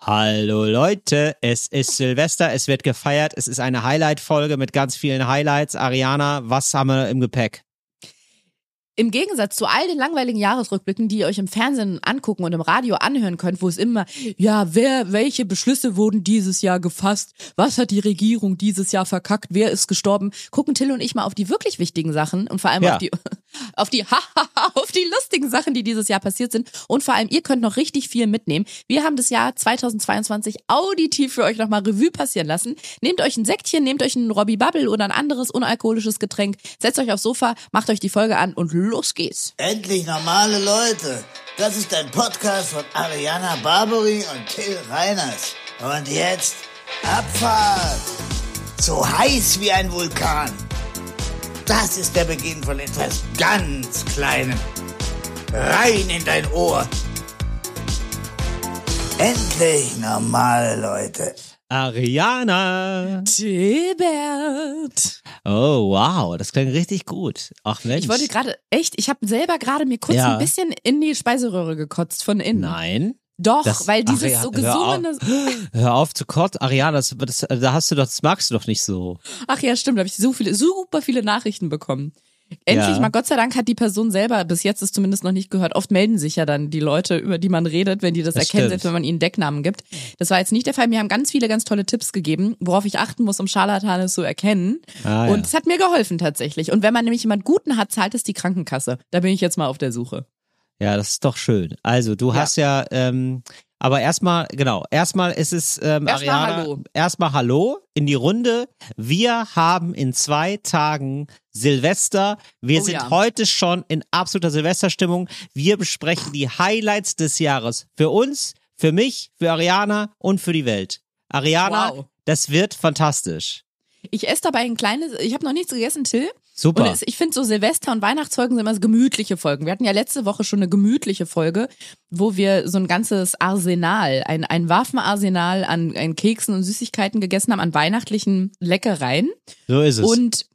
Hallo Leute, es ist Silvester, es wird gefeiert, es ist eine Highlight-Folge mit ganz vielen Highlights. Ariana, was haben wir im Gepäck? Im Gegensatz zu all den langweiligen Jahresrückblicken, die ihr euch im Fernsehen angucken und im Radio anhören könnt, wo es immer, ja, wer, welche Beschlüsse wurden dieses Jahr gefasst? Was hat die Regierung dieses Jahr verkackt? Wer ist gestorben? Gucken Till und ich mal auf die wirklich wichtigen Sachen und vor allem Ja. auf die, auf die, auf die lustigen Sachen, die dieses Jahr passiert sind. Und vor allem, ihr könnt noch richtig viel mitnehmen. Wir haben das Jahr 2022 auditiv für euch nochmal Revue passieren lassen. Nehmt euch ein Säckchen, nehmt euch ein Robbie Bubble oder ein anderes unalkoholisches Getränk, setzt euch aufs Sofa, macht euch die Folge an und los geht's. Endlich normale Leute. Das ist ein Podcast von Ariana Barbary und Till Reiners. Und jetzt Abfahrt. So heiß wie ein Vulkan. Das ist der Beginn von etwas ganz Kleinem. Rein in dein Ohr. Endlich normale Leute. Ariana. Tilbert. Oh, wow, das klingt richtig gut. Ach Mensch. Ich wollte gerade, echt, ich habe selber gerade mir kurz Ja. ein bisschen in die Speiseröhre gekotzt von innen. Nein. Doch, Das- weil dieses ja, so hör auf. gesungene. Hör auf zu kotzen. Ariana, das, das, da hast du doch, das magst du doch nicht so. Ach ja, stimmt, da habe ich so viele, super viele Nachrichten bekommen. Endlich Ja. mal, Gott sei Dank hat die Person selber bis jetzt es zumindest noch nicht gehört. Oft melden sich ja dann die Leute, über die man redet, wenn die das, Das erkennen, stimmt. selbst wenn man ihnen Decknamen gibt. Das war jetzt nicht der Fall. Mir haben ganz viele ganz tolle Tipps gegeben, worauf ich achten muss, um Scharlatane zu erkennen. Ah, ja. Und es hat mir geholfen tatsächlich. Und wenn man nämlich jemand Guten hat, zahlt es die Krankenkasse. Da bin ich jetzt mal auf der Suche. Ja, das ist doch schön. Also, du Ja. hast ja, ähm, aber erstmal, genau, erstmal ist es, ähm, Erstmal Ariana, Hallo. erstmal Hallo in die Runde. Wir haben in zwei Tagen Silvester. Wir Oh sind ja. heute schon in absoluter Silvesterstimmung. Wir besprechen die Highlights des Jahres. Für uns, für mich, für Ariana und für die Welt. Ariana, Wow. das wird fantastisch. Ich esse dabei ein kleines, ich habe noch nichts gegessen, Till. Super. Und es, ich finde so Silvester- und Weihnachtsfolgen sind immer so gemütliche Folgen. Wir hatten ja letzte Woche schon eine gemütliche Folge, wo wir so ein ganzes Arsenal, ein, ein Waffenarsenal an, an Keksen und Süßigkeiten gegessen haben, an weihnachtlichen Leckereien. so ist es. Und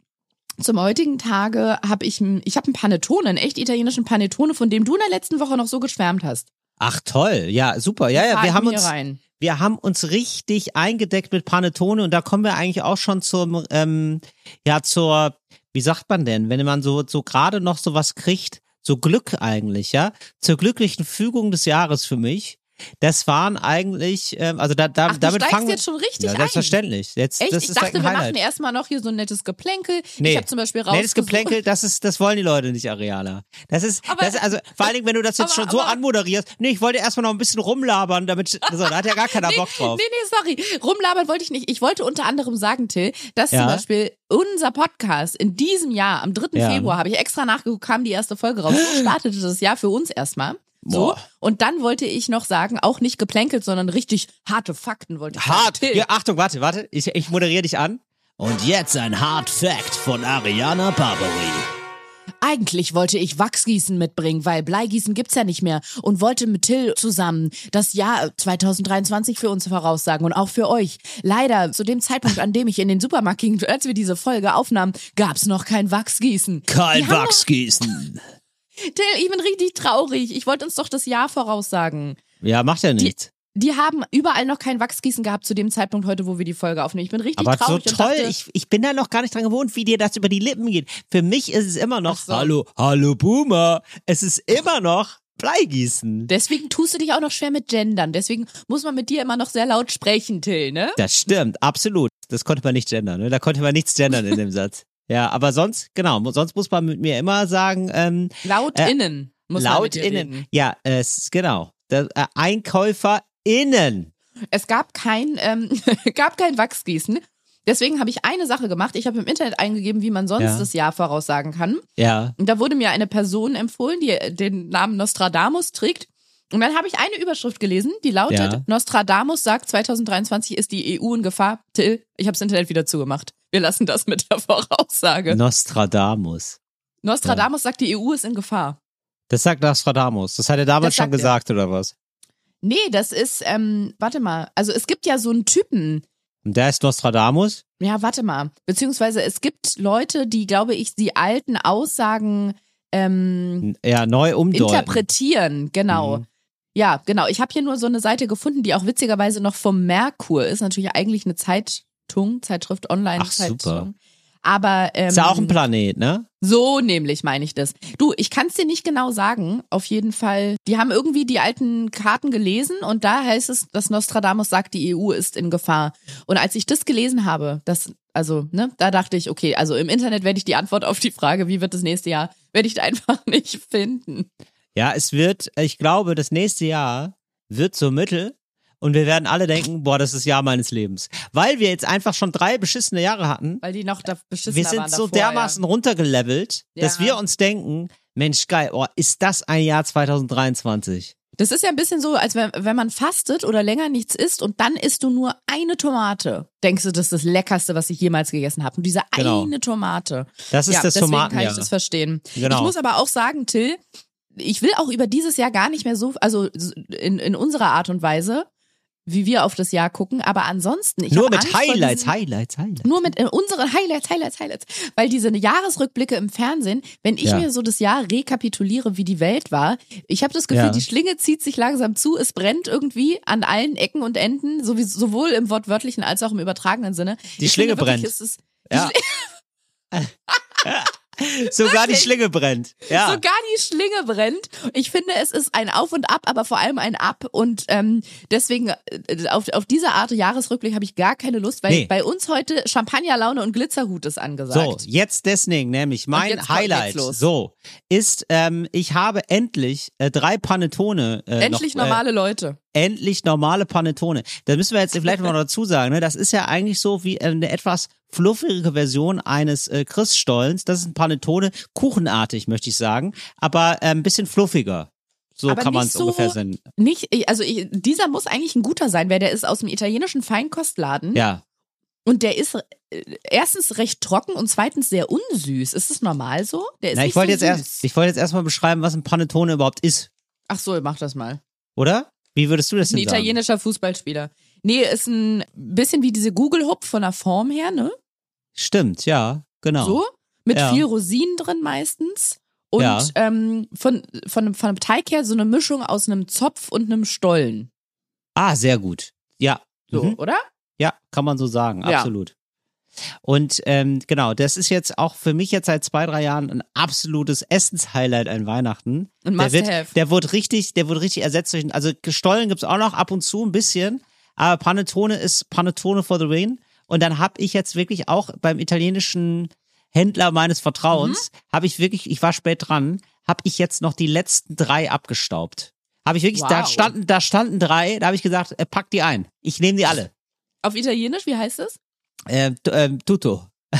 zum heutigen Tage habe ich, ich habe einen Panettone, einen echt italienischen Panettone, von dem du in der letzten Woche noch so geschwärmt hast. Ach toll, ja, super. Ja, ja, wir haben uns, rein. wir haben uns richtig eingedeckt mit Panettone und da kommen wir eigentlich auch schon zum, ähm, ja, zur, wie sagt man denn, wenn man so, so gerade noch so was kriegt, so Glück eigentlich, ja, zur glücklichen Fügung des Jahres für mich. Das waren eigentlich, ähm, also da, da Ach, du damit steigst fangen wir- jetzt schon richtig ja, selbstverständlich. Jetzt, Echt? das ich ist dachte, like ein wir Highlight. machen erstmal noch hier so ein nettes Geplänkel. Nee. Ich habe zum Beispiel Nee, das rausgesucht. Geplänkel, das ist, das wollen die Leute nicht, Ariana. Das ist, Aber- das ist also, vor allen Dingen, wenn du das jetzt aber- schon so aber- anmoderierst. Nee, ich wollte erstmal noch ein bisschen rumlabern, damit, so, da hat ja gar keiner Bock drauf. Nee, nee, sorry. Rumlabern wollte ich nicht. Ich wollte unter anderem sagen, Till, dass Ja. zum Beispiel unser Podcast in diesem Jahr, am 3. Ja. Februar, habe ich extra nachgeguckt, kam die erste Folge raus. So startete das Jahr für uns erstmal. So. Boah. Und dann wollte ich noch sagen, auch nicht geplänkelt, sondern richtig harte Fakten wollte ich sagen. Hart. Ja, Achtung, warte, warte. Ich, ich moderiere dich an. Und jetzt ein Hard Fact von Ariana Barbary. Eigentlich wollte ich Wachsgießen mitbringen, weil Bleigießen gibt's ja nicht mehr und wollte mit Till zusammen das Jahr 2023 für uns voraussagen und auch für euch. Leider zu dem Zeitpunkt, an dem ich in den Supermarkt ging, als wir diese Folge aufnahmen, gab's noch kein Wachsgießen. Kein Wachsgießen. Till, ich bin richtig traurig. Ich wollte uns doch das Jahr voraussagen. Ja, macht ja nichts. Die haben überall noch kein Wachsgießen gehabt zu dem Zeitpunkt heute, wo wir die Folge aufnehmen. Ich bin richtig Aber so traurig und toll, dachte, ich, ich bin da noch gar nicht dran gewohnt, wie dir das über die Lippen geht. Für mich ist es immer noch, so. hallo, hallo Boomer. Es ist immer noch Bleigießen. Deswegen tust du dich auch noch schwer mit Gendern. Deswegen muss man mit dir immer noch sehr laut sprechen, Till, ne? Das stimmt, absolut. Das konnte man nicht gendern, ne? Da konnte man nichts gendern in dem Satz. Ja, aber sonst, genau, sonst muss man mit mir immer sagen, ähm, Laut Äh, innen. Muss man laut dir innen. Reden. Ja, es, genau. Der, äh, Einkäufer innen. Es gab kein, ähm, gab kein Wachsgießen. Deswegen habe ich eine Sache gemacht. Ich habe im Internet eingegeben, wie man sonst Ja. das Jahr voraussagen kann. Ja. Und da wurde mir eine Person empfohlen, die den Namen Nostradamus trägt. Und dann habe ich eine Überschrift gelesen, die lautet, Ja. Nostradamus sagt, 2023 ist die EU in Gefahr. Till, ich habe das Internet wieder zugemacht. Wir lassen das mit der Voraussage. Nostradamus. Nostradamus sagt, die EU ist in Gefahr. Das sagt Nostradamus. Das hat er damals schon sagt er. gesagt, oder was? Nee, das ist, ähm, warte mal, also es gibt ja so einen Typen, Und der ist Nostradamus? Ja, warte mal. Beziehungsweise es gibt Leute, die, glaube ich, die alten Aussagen ähm, Ja, neu umdeuten. interpretieren, genau. Mhm. Ja, genau. Ich habe hier nur so eine Seite gefunden, die auch witzigerweise noch vom Merkur ist. Natürlich eigentlich eine Zeitung, Zeitschrift online. Ach, super. Aber ähm, Ist ja auch ein Planet, ne? so nämlich meine ich das. Du, ich kann es dir nicht genau sagen. Auf jeden Fall, die haben irgendwie die alten Karten gelesen und da heißt es, dass Nostradamus sagt, die EU ist in Gefahr. Und als ich das gelesen habe, das also, ne, da dachte ich, okay, also im Internet werde ich die Antwort auf die Frage, wie wird das nächste Jahr, werde ich einfach nicht finden. Ja, es wird, ich glaube, das nächste Jahr wird so mittel und wir werden alle denken, boah, das ist das Jahr meines Lebens. Weil wir jetzt einfach schon drei beschissene Jahre hatten. Weil die noch da beschissen Wir sind waren so davor, dermaßen runtergelevelt, dass Ja. wir uns denken, Mensch, geil, oh, ist das ein Jahr 2023? Das ist ja ein bisschen so, als wenn, wenn man fastet oder länger nichts isst und dann isst du nur eine Tomate. Denkst du, das ist das Leckerste, was ich jemals gegessen habe. Und diese Genau. eine Tomate. Das ist ja, das deswegen kann ich das verstehen. Genau. Ich muss aber auch sagen, Till, ich will auch über dieses Jahr gar nicht mehr so, also in, in unserer Art und Weise, wie wir auf das Jahr gucken, aber ansonsten. Nur mit Angst Highlights, diesen- Highlights, Highlights. Nur mit äh, unseren Highlights, Highlights, Highlights. Weil diese Jahresrückblicke im Fernsehen, wenn ich Ja. mir so das Jahr rekapituliere, wie die Welt war, ich habe das Gefühl, Ja. die Schlinge zieht sich langsam zu, es brennt irgendwie an allen Ecken und Enden, sowie, sowohl im wortwörtlichen als auch im übertragenen Sinne. Die Ich Schlinge finde wirklich, brennt. Es ist, Ja. Sogar die Schlinge brennt. Ja. Sogar die Schlinge brennt. Ich finde, es ist ein Auf und Ab, aber vor allem ein Ab. Und ähm, deswegen äh, auf, auf diese Art Jahresrückblick habe ich gar keine Lust, weil Nee. bei uns heute Champagnerlaune und Glitzerhut ist angesagt. So, jetzt deswegen, nämlich mein Highlight, so, ist, ähm, ich habe endlich äh, drei Panettone äh, Endlich noch, normale Leute. Äh, endlich normale Panettone. Da müssen wir jetzt vielleicht mal dazu sagen, ne? das ist ja eigentlich so wie eine etwas fluffige Version eines äh, Christstollens. Das ist ein Panettone, kuchenartig, möchte ich sagen, aber äh, ein bisschen fluffiger. So Aber kann man es so- ungefähr sehen. Nicht, also ich, dieser muss eigentlich ein guter sein, weil der ist aus dem italienischen Feinkostladen Ja. und der ist äh, erstens recht trocken und zweitens sehr unsüß. Ist das normal so? Der ist Na, ich wollte so jetzt süß. erst, ich wollte jetzt erstmal beschreiben, was ein Panettone überhaupt ist, Ach so, mach das mal. oder? Wie würdest du das Ein denn sagen? italienischer Fußballspieler. Nee, ist ein bisschen wie diese Google Hop von der Form her, ne? Stimmt, ja, genau. So, mit Ja. viel Rosinen drin meistens. Und Ja. ähm, von, von, einem- von einem Teig her so eine Mischung aus einem Zopf und einem Stollen. Ah, sehr gut. Ja. So, Mhm. oder? Ja, kann man so sagen, Ja. absolut. Und ähm, genau, das ist jetzt auch für mich jetzt seit zwei, drei Jahren ein absolutes Essenshighlight an Weihnachten. Ein Der wird, der wird richtig, der wird richtig ersetzt durch, also Stollen gibt's auch noch ab und zu ein bisschen, aber Panettone ist Panettone for the win. Und dann habe ich jetzt wirklich auch beim italienischen Händler meines Vertrauens, Mhm. habe ich wirklich, ich war spät dran, habe ich jetzt noch die letzten drei abgestaubt. Habe ich wirklich, da Wow. standen, da standen drei, da habe ich gesagt, äh, pack die ein. Ich nehme die alle. Auf Italienisch, wie heißt es? Ähm, tu- ähm, tutto.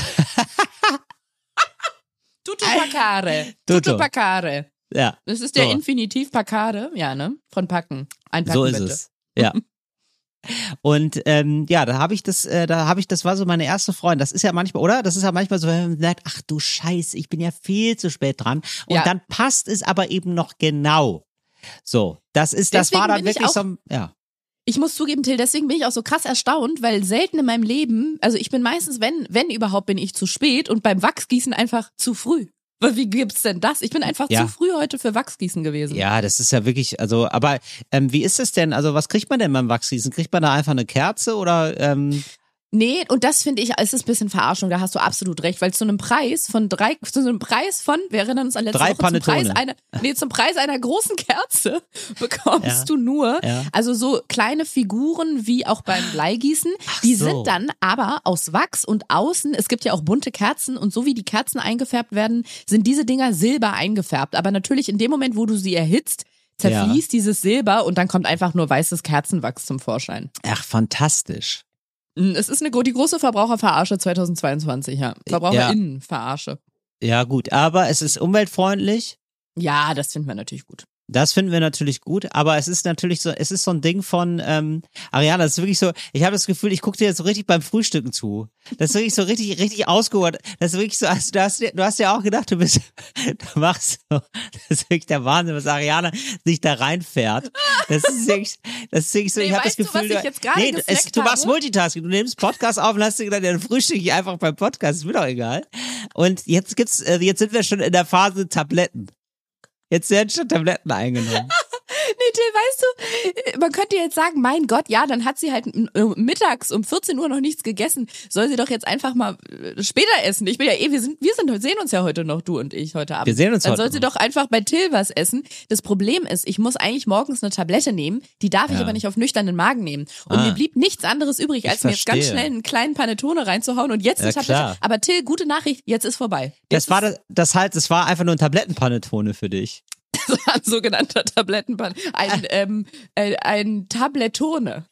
Tutto pacare. Tutto. Tutto pacare. Ja, Das ist der So. Infinitiv pacare, ja, ne? Von packen. Einpacken so ist bitte. es. Ja. Und ähm, ja, da habe ich das, äh, da habe ich, das war so meine erste Freundin. Das ist ja manchmal, oder? Das ist ja manchmal so, wenn man sagt, ach du Scheiße, ich bin ja viel zu spät dran. Und Ja. dann passt es aber eben noch genau. So, das ist, das Deswegen war dann wirklich auch- so, ein- ja. Ich muss zugeben, Till, deswegen bin ich auch so krass erstaunt, weil selten in meinem Leben, also ich bin meistens, wenn, wenn überhaupt, bin ich zu spät und beim Wachsgießen einfach zu früh. Wie gibt's denn das? Ich bin einfach Ja. zu früh heute für Wachsgießen gewesen. Ja, das ist ja wirklich, also, aber ähm, wie ist es denn? Also, was kriegt man denn beim Wachsgießen? Kriegt man da einfach eine Kerze oder ähm, Nee, und das finde ich, es ist ein bisschen Verarschung, da hast du absolut recht, weil zu einem Preis von drei, zu einem Preis von, wir erinnern uns an letzte Drei Woche, zum Preis einer, nee, zum Preis einer großen Kerze bekommst Ja. du nur, Ja. also so kleine Figuren wie auch beim Bleigießen, die so. sind dann aber aus Wachs und außen, es gibt ja auch bunte Kerzen und so wie die Kerzen eingefärbt werden, sind diese Dinger silber eingefärbt, aber natürlich in dem Moment, wo du sie erhitzt, zerfließt dieses Silber und dann kommt einfach nur weißes Kerzenwachs zum Vorschein. ach, fantastisch. Mm, Es ist eine, die große Verbraucherverarsche 2022, ja. Verbraucherinnenverarsche. Ja, gut, aber es ist umweltfreundlich. Ja, das finden wir natürlich gut. Das finden wir natürlich gut, aber es ist natürlich so, es ist so ein Ding von ähm, Ariana, das ist wirklich so, ich habe das Gefühl, ich gucke dir jetzt so richtig beim Frühstücken zu. Das ist wirklich so richtig, richtig ausgeholt. Das ist wirklich so, also du hast, du hast ja auch gedacht, du bist, du machst so, das ist wirklich der Wahnsinn, was Ariana sich da reinfährt. Das ist wirklich, das ist wirklich so, Nee, ich habe das du, Gefühl, was ich jetzt gerade nee, es, du machst? Multitasking, du nimmst Podcast auf und hast dir gedacht, ja, dann frühstücke ich einfach beim Podcast, ist mir doch egal. Und jetzt gibt's, äh, jetzt sind wir schon in der Phase Tabletten. Jetzt werden schon Tabletten eingenommen. Till, weißt du, man könnte jetzt sagen, mein Gott, ja, dann hat sie halt äh, mittags um 14 Uhr noch nichts gegessen. Soll sie doch jetzt einfach mal äh, später essen. Ich bin ja eh, wir sind, wir sind, sehen uns ja heute noch, du und ich heute Abend. Wir sehen uns Dann heute soll sie noch. doch einfach bei Till was essen. Das Problem ist, ich muss eigentlich morgens eine Tablette nehmen, die darf ich Ja. aber nicht auf nüchternen Magen nehmen. Und Ah. mir blieb nichts anderes übrig, Ich als mir jetzt ganz schnell einen kleinen Panettone reinzuhauen und jetzt eine Ja, Tablette. klar. Aber Till, gute Nachricht, jetzt ist vorbei. Das Jetzt war ist das, das halt, das war einfach nur ein Tablettenpanettone für dich. ein sogenannter Tablettenpan. Ein, ähm, äh, ein Tablettone.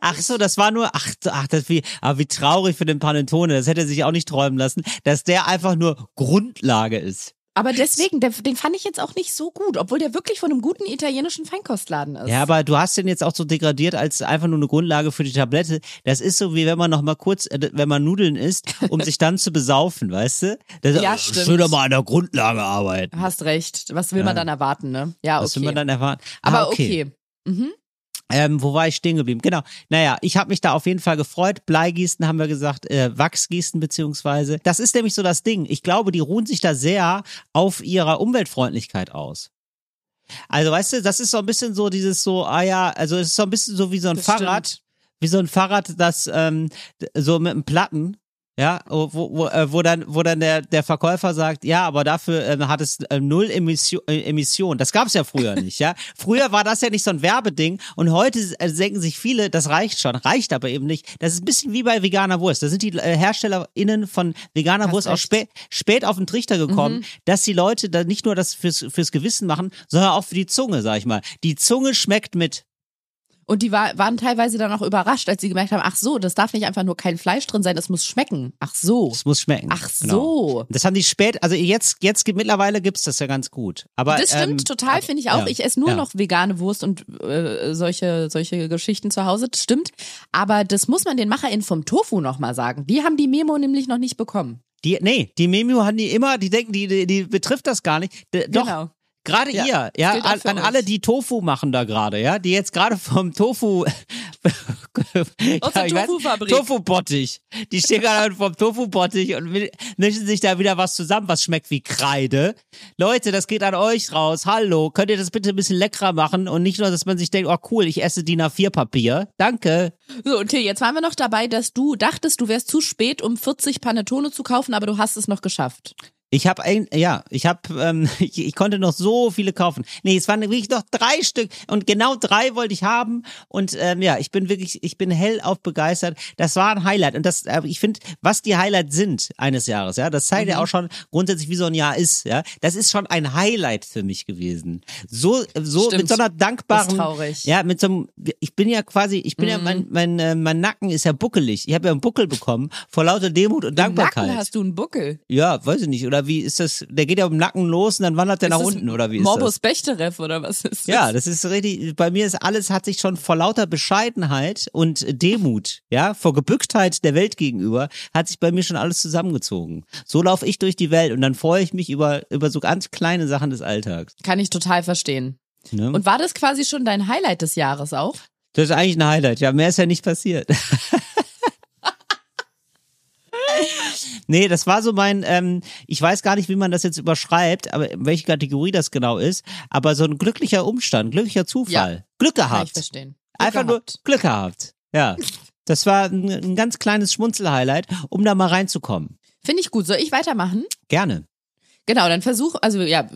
Ach so, das war nur, ach, ach das wie, aber wie traurig für den Panettone. Das hätte er sich auch nicht träumen lassen, dass der einfach nur Grundlage ist. Aber deswegen, der, den fand ich jetzt auch nicht so gut, obwohl der wirklich von einem guten italienischen Feinkostladen ist. Ja, aber du hast den jetzt auch so degradiert als einfach nur eine Grundlage für die Tablette. Das ist so wie wenn man noch mal kurz, äh, wenn man Nudeln isst, um sich dann zu besaufen, weißt du? Das Ja, ist stimmt. schön mal an der Grundlage arbeiten. Hast recht. Was will man dann erwarten, ne? Ja, Was will okay. man dann erwarten? aber Ah, okay. Mhm. Ähm, wo war ich stehen geblieben? Genau. Naja, ich habe mich da auf jeden Fall gefreut. Bleigießen haben wir gesagt, äh, Wachsgießen beziehungsweise. Das ist nämlich so das Ding. Ich glaube, die ruhen sich da sehr auf ihrer Umweltfreundlichkeit aus. Also weißt du, das ist so ein bisschen so dieses so, ah ja, also es ist so ein bisschen so wie so ein Das Fahrrad, stimmt. wie so ein Fahrrad, das ähm, so mit einem Platten, ja, wo, wo, wo, äh, wo dann, wo dann der, der Verkäufer sagt, ja, aber dafür ähm, hat es äh, null Emission, äh, Emission. Das gab's ja früher nicht, ja. Früher war das ja nicht so ein Werbeding und heute äh, denken sich viele, das reicht schon, reicht aber eben nicht. Das ist ein bisschen wie bei veganer Wurst. Da sind die äh, HerstellerInnen von veganer Hast Wurst auch recht. spät, auf den Trichter gekommen, dass die Leute da nicht nur das fürs, fürs Gewissen machen, sondern auch für die Zunge, sag ich mal. Die Zunge schmeckt mit. Und die war, waren teilweise dann auch überrascht, als sie gemerkt haben, ach so, das darf nicht einfach nur kein Fleisch drin sein, das muss schmecken. Ach so. Es muss schmecken. Ach Genau. so. Das haben die spät, also jetzt, jetzt gibt- mittlerweile gibt's das ja ganz gut. Aber Das stimmt ähm, total, finde ich auch. ja, Ich esse nur ja. noch vegane Wurst und äh, solche, solche Geschichten zu Hause. Das stimmt. Aber das muss man den MacherInnen vom Tofu nochmal sagen. Die haben die Memo nämlich noch nicht bekommen. Die, nee, die Memo haben die immer, die denken, die, die, die betrifft das gar nicht. D doch, Genau. Gerade Ja, ihr, ja, an, an alle, die Tofu machen da gerade, ja, die jetzt gerade vom Tofu, Aus der ich weiß- Tofu-Fabrik. Tofu-Bottich, die stehen gerade vom Tofu-Bottich und mi- mischen sich da wieder was zusammen, was schmeckt wie Kreide. Leute, das geht an euch raus. Hallo, könnt ihr das bitte ein bisschen leckerer machen und nicht nur, dass man sich denkt, oh cool, ich esse DIN A4-Papier. Danke. So, und Till, jetzt waren wir noch dabei, dass du dachtest, du wärst zu spät, um 40 Panettone zu kaufen, aber du hast es noch geschafft. Ich habe ein, ja, ich habe, ähm, ich, ich konnte noch so viele kaufen. Nee, es waren wirklich noch drei Stück und genau drei wollte ich haben und ähm, ja, ich bin wirklich, ich bin hellauf begeistert. Das war ein Highlight und das, äh, ich finde, was die Highlights sind eines Jahres, ja, das zeigt Mhm. ja auch schon grundsätzlich, wie so ein Jahr ist, ja. Das ist schon ein Highlight für mich gewesen. So, so Stimmt. mit so einer dankbaren, ist traurig. ja, mit so einem, ich bin ja quasi, ich bin Mhm. ja, mein, mein, äh, mein Nacken ist ja buckelig. Ich habe ja einen Buckel bekommen vor lauter Demut und Im Dankbarkeit. Nacken hast du einen Buckel. Ja, weiß ich nicht. Oder wie ist das? Der geht ja im Nacken los und dann wandert der nach unten, oder wie ist Morbus das? Bechterew oder was ist das? Ja, das ist richtig. Bei mir ist alles, hat sich schon vor lauter Bescheidenheit und Demut, ja, vor Gebücktheit der Welt gegenüber, hat sich bei mir schon alles zusammengezogen. So laufe ich durch die Welt und dann freue ich mich über, über so ganz kleine Sachen des Alltags. Kann ich total verstehen. Ne? Und war das quasi schon dein Highlight des Jahres auch? das ist eigentlich ein Highlight. Ja, mehr ist ja nicht passiert. Nee, das war so mein, ähm, ich weiß gar nicht, wie man das jetzt überschreibt, aber welche Kategorie das genau ist, aber so ein glücklicher Umstand, glücklicher Zufall. Glück Kann ich gehabt. verstehen. Glück Einfach nur gehabt. Glück gehabt. Ja. Das war ein, ein ganz kleines Schmunzel-Highlight, um da mal reinzukommen. Finde ich gut. Soll ich weitermachen? Gerne. Genau, dann versuch, also ja,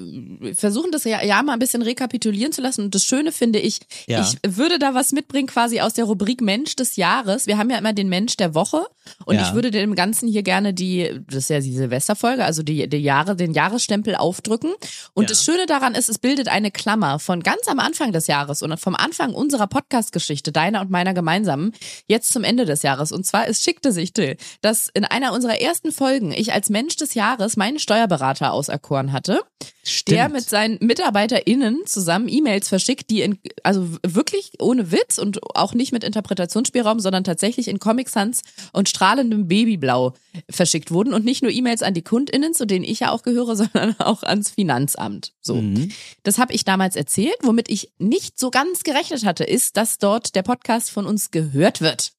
versuchen das ja, ja mal ein bisschen rekapitulieren zu lassen. Und das Schöne finde ich, Ja. ich würde da was mitbringen quasi aus der Rubrik Mensch des Jahres. Wir haben ja immer den Mensch der Woche und Ja. ich würde dem Ganzen hier gerne die, das ist ja die Silvesterfolge, also die, die Jahre, den Jahresstempel aufdrücken. Und Ja. das Schöne daran ist, es bildet eine Klammer von ganz am Anfang des Jahres und vom Anfang unserer Podcast-Geschichte, deiner und meiner gemeinsamen, jetzt zum Ende des Jahres. Und zwar, es schickte sich, Till, dass in einer unserer ersten Folgen ich als Mensch des Jahres meinen Steuerberater auserkoren hatte, Stimmt. der mit seinen MitarbeiterInnen zusammen E-Mails verschickt, die in, also wirklich ohne Witz und auch nicht mit Interpretationsspielraum, sondern tatsächlich in Comic Sans und strahlendem Babyblau verschickt wurden und nicht nur E-Mails an die KundInnen, zu denen ich ja auch gehöre, sondern auch ans Finanzamt. So. Mhm. Das habe ich damals erzählt. Womit ich nicht so ganz gerechnet hatte, ist, dass dort der Podcast von uns gehört wird.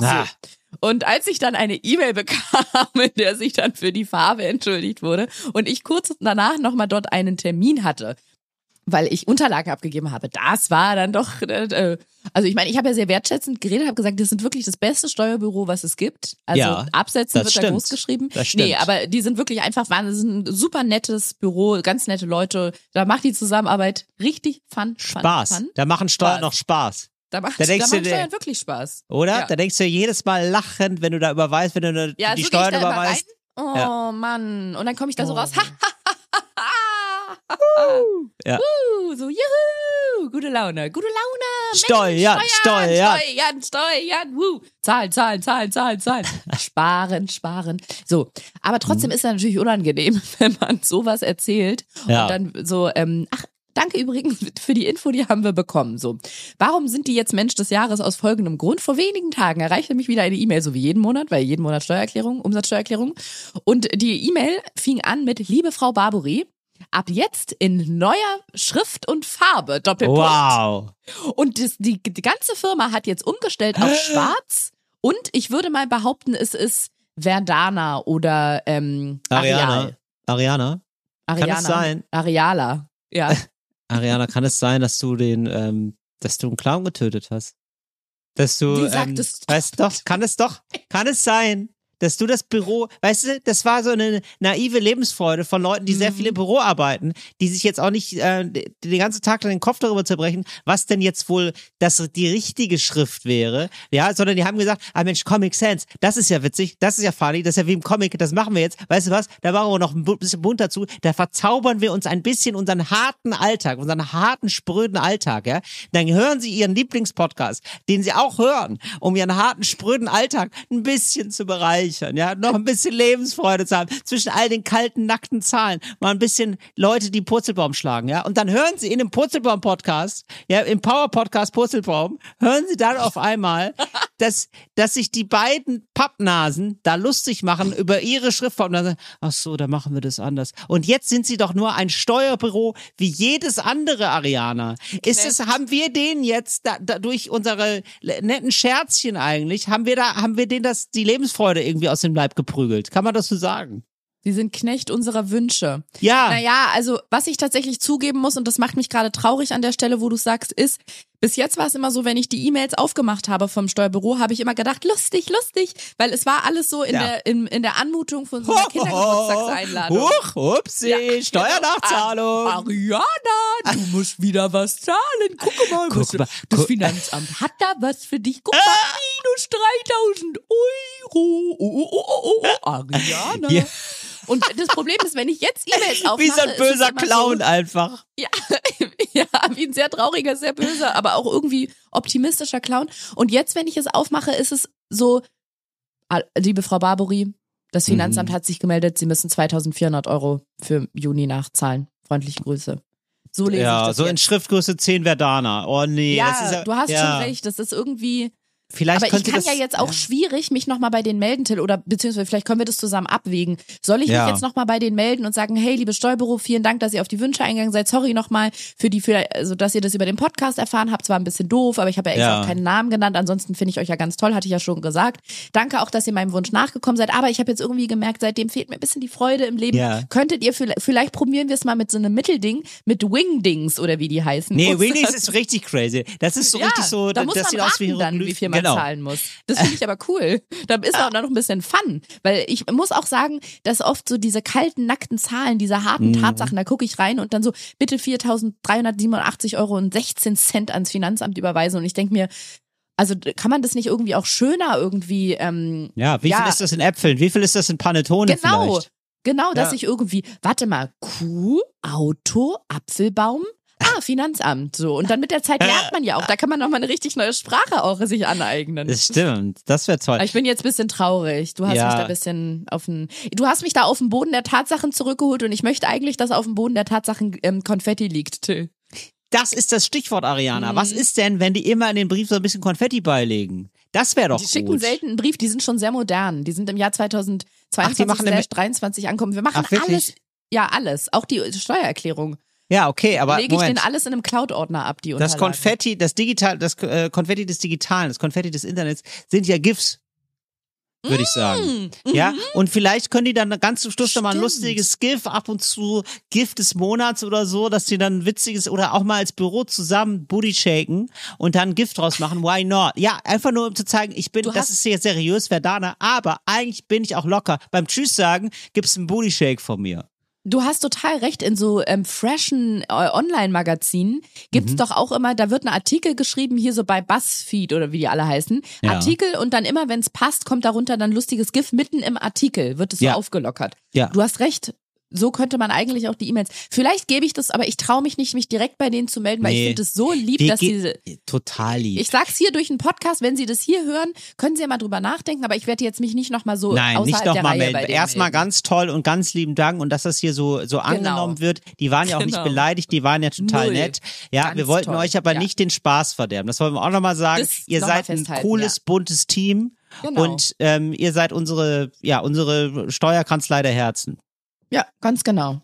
So. Ah. Und als ich dann eine E-Mail bekam, in der sich dann für die Farbe entschuldigt wurde und ich kurz danach nochmal dort einen Termin hatte, weil ich Unterlagen abgegeben habe. Das war dann doch, äh, also ich meine, ich habe ja sehr wertschätzend geredet, habe gesagt, das sind wirklich das beste Steuerbüro, was es gibt. Also Ja, Absätzen das wird da stimmt. groß geschrieben. Das stimmt. Nee, aber die sind wirklich einfach wahnsinnig, ein super nettes Büro, ganz nette Leute. Da macht die Zusammenarbeit richtig fun, fun, Spaß. fun. Da machen Steuern Spaß. noch Spaß. Da macht, Da da denkst du macht Steuern wirklich Spaß. Oder? Ja. Da denkst du jedes Mal lachend, wenn du da überweist, wenn du da Ja, die so Steuern da überweist. Oh Ja. Mann. Und dann komme ich da so Oh. raus. Ha, Ja. So, juhu, gute Laune, gute Laune. Steuern, Mensch, Steuern. Steuern, Steuern, wuh. Zahlen, Zahlen, Zahlen, Zahlen, Zahlen. sparen, sparen. So, aber Mhm. trotzdem ist es natürlich unangenehm, wenn man sowas erzählt Ja. und dann so, ähm, ach, Danke übrigens für die Info, die haben wir bekommen. So, warum sind die jetzt Mensch des Jahres aus folgendem Grund? Vor wenigen Tagen erreichte mich wieder eine E-Mail, so wie jeden Monat, weil jeden Monat Steuererklärung, Umsatzsteuererklärung. Und die E-Mail fing an mit Liebe Frau Barbary. Ab jetzt in neuer Schrift und Farbe. Doppelpunkt. Wow. Und das, die, die ganze Firma hat jetzt umgestellt auf schwarz. Und ich würde mal behaupten, es ist Verdana oder ähm, Ariana. Ariana? Ariana. Kann es sein? Areala. Ja. Ariana, kann es sein, dass du den, ähm, dass du einen Clown getötet hast? Dass du, Wie ähm, sagtest du? weißt doch, kann es doch, kann es sein, dass du das Büro, weißt du, das war so eine naive Lebensfreude von Leuten, die sehr Mhm. viel im Büro arbeiten, die sich jetzt auch nicht äh, den ganzen Tag lang den Kopf darüber zerbrechen, was denn jetzt wohl das die richtige Schrift wäre, ja, sondern die haben gesagt, ah Mensch, Comic Sans, das ist ja witzig, das ist ja funny, das ist ja wie im Comic, das machen wir jetzt, weißt du was, da machen wir noch ein bisschen bunt dazu, da verzaubern wir uns ein bisschen unseren harten Alltag, unseren harten, spröden Alltag, ja, dann hören sie ihren Lieblingspodcast, den sie auch hören, um ihren harten, spröden Alltag ein bisschen zu bereichern, ja, noch ein bisschen Lebensfreude zu haben, zwischen all den kalten, nackten Zahlen, mal ein bisschen Leute, die Purzelbaum schlagen, ja, und dann hören sie in dem Purzelbaum-Podcast, ja, im Power-Podcast Purzelbaum, hören sie dann auf einmal, dass, dass sich die beiden Pappnasen da lustig machen über ihre Schriftform. Und dann sagen, ach so, da machen wir das anders. Und jetzt sind sie doch nur ein Steuerbüro wie jedes andere Ariana. Ist es, haben wir denen jetzt da, da, durch unsere netten Scherzchen eigentlich, haben wir da, haben wir denen das, die Lebensfreude irgendwie aus dem Leib geprügelt? Kann man das so sagen? Sie sind Knecht unserer Wünsche. Ja. Naja, also was ich tatsächlich zugeben muss, und das macht mich gerade traurig an der Stelle, wo du sagst, ist, bis jetzt war es immer so, wenn ich die E-Mails aufgemacht habe vom Steuerbüro, habe ich immer gedacht, lustig, lustig, weil es war alles so in, Ja. der, in, in der Anmutung von so einer Kindergeburtstagseinladung. Huch, upsi, Ja, Steuernachzahlung. Ariana, du musst wieder was zahlen. Guck mal, Guck mal, das guck- Finanzamt hat da was für dich. Guck mal, minus 3000 Euro. Oh, oh, oh, oh, oh, Ariana. Ja. Und das Problem ist, wenn ich jetzt E-Mails aufmache, Wie so ein böser Clown So, einfach. ja, ja, wie ein sehr trauriger, sehr böser, aber auch irgendwie optimistischer Clown. Und jetzt, wenn ich es aufmache, ist es so, liebe Frau Barbary, das Finanzamt Mhm. hat sich gemeldet, Sie müssen 2400 Euro für Juni nachzahlen. Freundliche Grüße. So lese ich Ja, das so in jetzt. Schriftgröße 10 Verdana. Oh nee, ja, das ist ja, du hast ja. schon recht, das ist irgendwie, Vielleicht aber ich kann das, ja jetzt auch schwierig mich nochmal bei denen melden, Till, oder beziehungsweise vielleicht können wir das zusammen abwägen. Soll ich Ja. mich jetzt nochmal bei denen melden und sagen, hey, liebes Steuerbüro, vielen Dank, dass ihr auf die Wünsche eingegangen seid. Sorry nochmal für die, für, also dass ihr das über den Podcast erfahren habt. Zwar ein bisschen doof, aber ich habe ja extra Ja. auch keinen Namen genannt. Ansonsten finde ich euch ja ganz toll, hatte ich ja schon gesagt. Danke auch, dass ihr meinem Wunsch nachgekommen seid. Aber ich habe jetzt irgendwie gemerkt, seitdem fehlt mir ein bisschen die Freude im Leben. Ja. Könntet ihr, vielleicht, vielleicht probieren wir es mal mit so einem Mittelding, mit Wingdings oder wie die heißen. Nee, Winnies ist richtig crazy. Das ist so richtig so, da muss das man sieht aus wie dann, wie viel man genau. zahlen muss. Das finde ich aber cool. Da ist auch noch ein bisschen Fun. Weil ich muss auch sagen, dass oft so diese kalten, nackten Zahlen, diese harten Mhm. Tatsachen, da gucke ich rein und dann so, bitte 4.387 Euro und 16 Cent ans Finanzamt überweisen. Und ich denke mir, also kann man das nicht irgendwie auch schöner irgendwie, ähm, Ja, wie Ja. viel ist das in Äpfeln? Wie viel ist das in Panettone genau, vielleicht? genau, dass Ja. ich irgendwie, warte mal, Kuh, Auto, Apfelbaum, Ah, Finanzamt, so. Und dann mit der Zeit lernt man ja auch. Da kann man noch mal eine richtig neue Sprache auch sich aneignen. Das stimmt. Das wäre toll. Aber ich bin jetzt ein bisschen traurig. Du hast Ja. mich da ein bisschen auf den, du hast mich da auf den Boden der Tatsachen zurückgeholt und ich möchte eigentlich, dass auf dem Boden der Tatsachen ähm, Konfetti liegt, Till. Das ist das Stichwort, Ariana. Mhm. Was ist denn, wenn die immer in den Brief so ein bisschen Konfetti beilegen? Das wäre doch Die schicken gut. selten einen Brief, die sind schon sehr modern. Die sind im Jahr 2022 Ach, die machen nämlich- 23 ankommen. Wir machen Ach, alles. Ja, alles. Auch die Steuererklärung. Ja, okay, aber Lege ich Moment. den alles in einem Cloud-Ordner ab, die das Unterlagen. Konfetti, das Digital, das äh, Konfetti des Digitalen, das Konfetti des Internets sind ja GIFs. würde ich sagen. Ja, und vielleicht können die dann ganz zum Schluss nochmal ein Stimmt. lustiges GIF, ab und zu GIF des Monats oder so, dass die dann ein witziges oder auch mal als Büro zusammen Booty shaken und dann ein GIF draus machen. Why not? Ja, einfach nur um zu zeigen, ich bin, Du das ist sehr seriös, Verdana, aber eigentlich bin ich auch locker. Beim Tschüss sagen gibt's einen Booty Shake von mir. Du hast total recht, in so ähm, freshen äh, Online-Magazinen gibt's Mhm. doch auch immer, da wird ein Artikel geschrieben, hier so bei BuzzFeed oder wie die alle heißen. Ja. Artikel und dann immer, wenn's passt, kommt darunter dann lustiges GIF mitten im Artikel, wird es so Ja. aufgelockert. Ja. Du hast recht. So könnte man eigentlich auch die E-Mails. Vielleicht gebe ich das, aber ich traue mich nicht, mich direkt bei denen zu melden, weil ich Nee. finde es so lieb, Wir dass diese. Total lieb. Ich sag's hier durch einen Podcast, wenn Sie das hier hören, können Sie ja mal drüber nachdenken, aber ich werde jetzt mich nicht nochmal so Nein, außerhalb nicht der nochmal Reihe melden. Erstmal ganz toll und ganz lieben Dank und dass das hier so, so angenommen wird. Die waren ja auch nicht Genau. beleidigt, die waren ja total Null. nett. Ja, Ganz wir wollten toll. euch aber Ja. nicht den Spaß verderben. Das wollen wir auch nochmal sagen. Das ihr noch seid ein cooles, ja. buntes Team Genau. und ähm, ihr seid unsere, ja, unsere Steuerkanzlei der Herzen. Ja, ganz genau.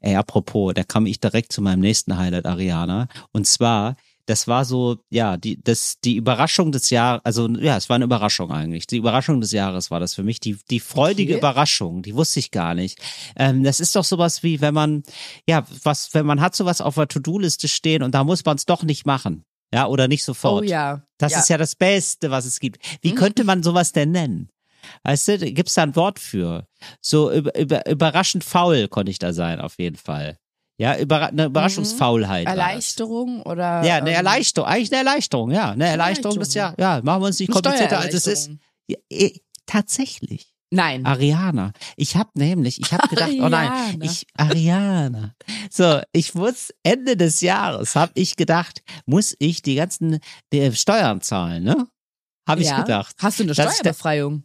Ey, apropos, da kam ich direkt zu meinem nächsten Highlight, Ariana. Und zwar, das war so, ja, die, das, die Überraschung des Jahres, also ja, es war eine Überraschung eigentlich. Die Überraschung des Jahres war das für mich, die, die freudige Okay. Überraschung, die wusste ich gar nicht. Ähm, das ist doch sowas wie, wenn man, ja, was, wenn man hat sowas auf der To-Do-Liste stehen und da muss man es doch nicht machen. Ja, oder nicht sofort. Oh ja. Das ja. ist ja das Beste, was es gibt. Wie Mhm. könnte man sowas denn nennen? Weißt du, gibt's da ein Wort für? So über, über, überraschend faul konnte ich da sein, auf jeden Fall. Ja, über, eine Überraschungsfaulheit. Erleichterung oder. Ja, eine ähm, Erleichterung, eigentlich eine Erleichterung, ja. Eine Erleichterung, das ja, ja, machen wir uns nicht komplizierter als es ist. Ja, eh, tatsächlich. Nein. Ariana. Ich habe nämlich, ich habe gedacht, oh nein, Ariana. ich Ariana. So, ich muss Ende des Jahres habe ich gedacht, muss ich die ganzen die Steuern zahlen, ne? Habe ich ja. gedacht. Hast du eine Steuerbefreiung?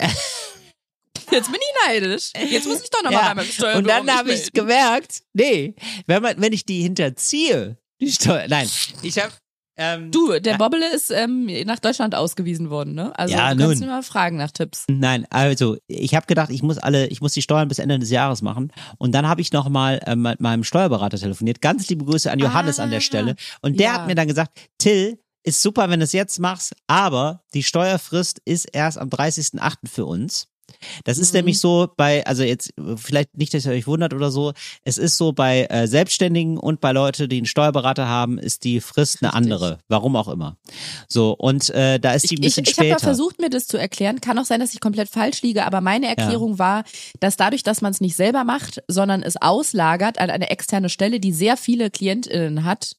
Jetzt bin ich neidisch. Jetzt muss ich doch nochmal Ja. einmal Steuern Und dann habe ich gemerkt, nee, wenn man wenn ich die hinterziehe, die Steuer, nein, ich habe ähm, Du, der Bobbele ist ähm, nach Deutschland ausgewiesen worden, ne? Also Ja, du kannst nun. mal fragen nach Tipps. Nein, also ich habe gedacht, ich muss alle, ich muss die Steuern bis Ende des Jahres machen. Und dann habe ich noch mal ähm, mit meinem Steuerberater telefoniert. Ganz liebe Grüße an Johannes an der Ah, Stelle. Und der ja. hat mir dann gesagt, Till, ist super, wenn du es jetzt machst, aber die Steuerfrist ist erst am 30.08. für uns. Das ist Mhm. nämlich so bei, also jetzt vielleicht nicht, dass ihr euch wundert oder so, es ist so bei äh, Selbstständigen und bei Leute, die einen Steuerberater haben, ist die Frist eine Richtig. andere. Warum auch immer. So, und äh, da ist die ein Ich, bisschen ich habe später. mal versucht, mir das zu erklären. Kann auch sein, dass ich komplett falsch liege, aber meine Erklärung war, dass dadurch, dass man es nicht selber macht, sondern es auslagert an eine externe Stelle, die sehr viele KlientInnen hat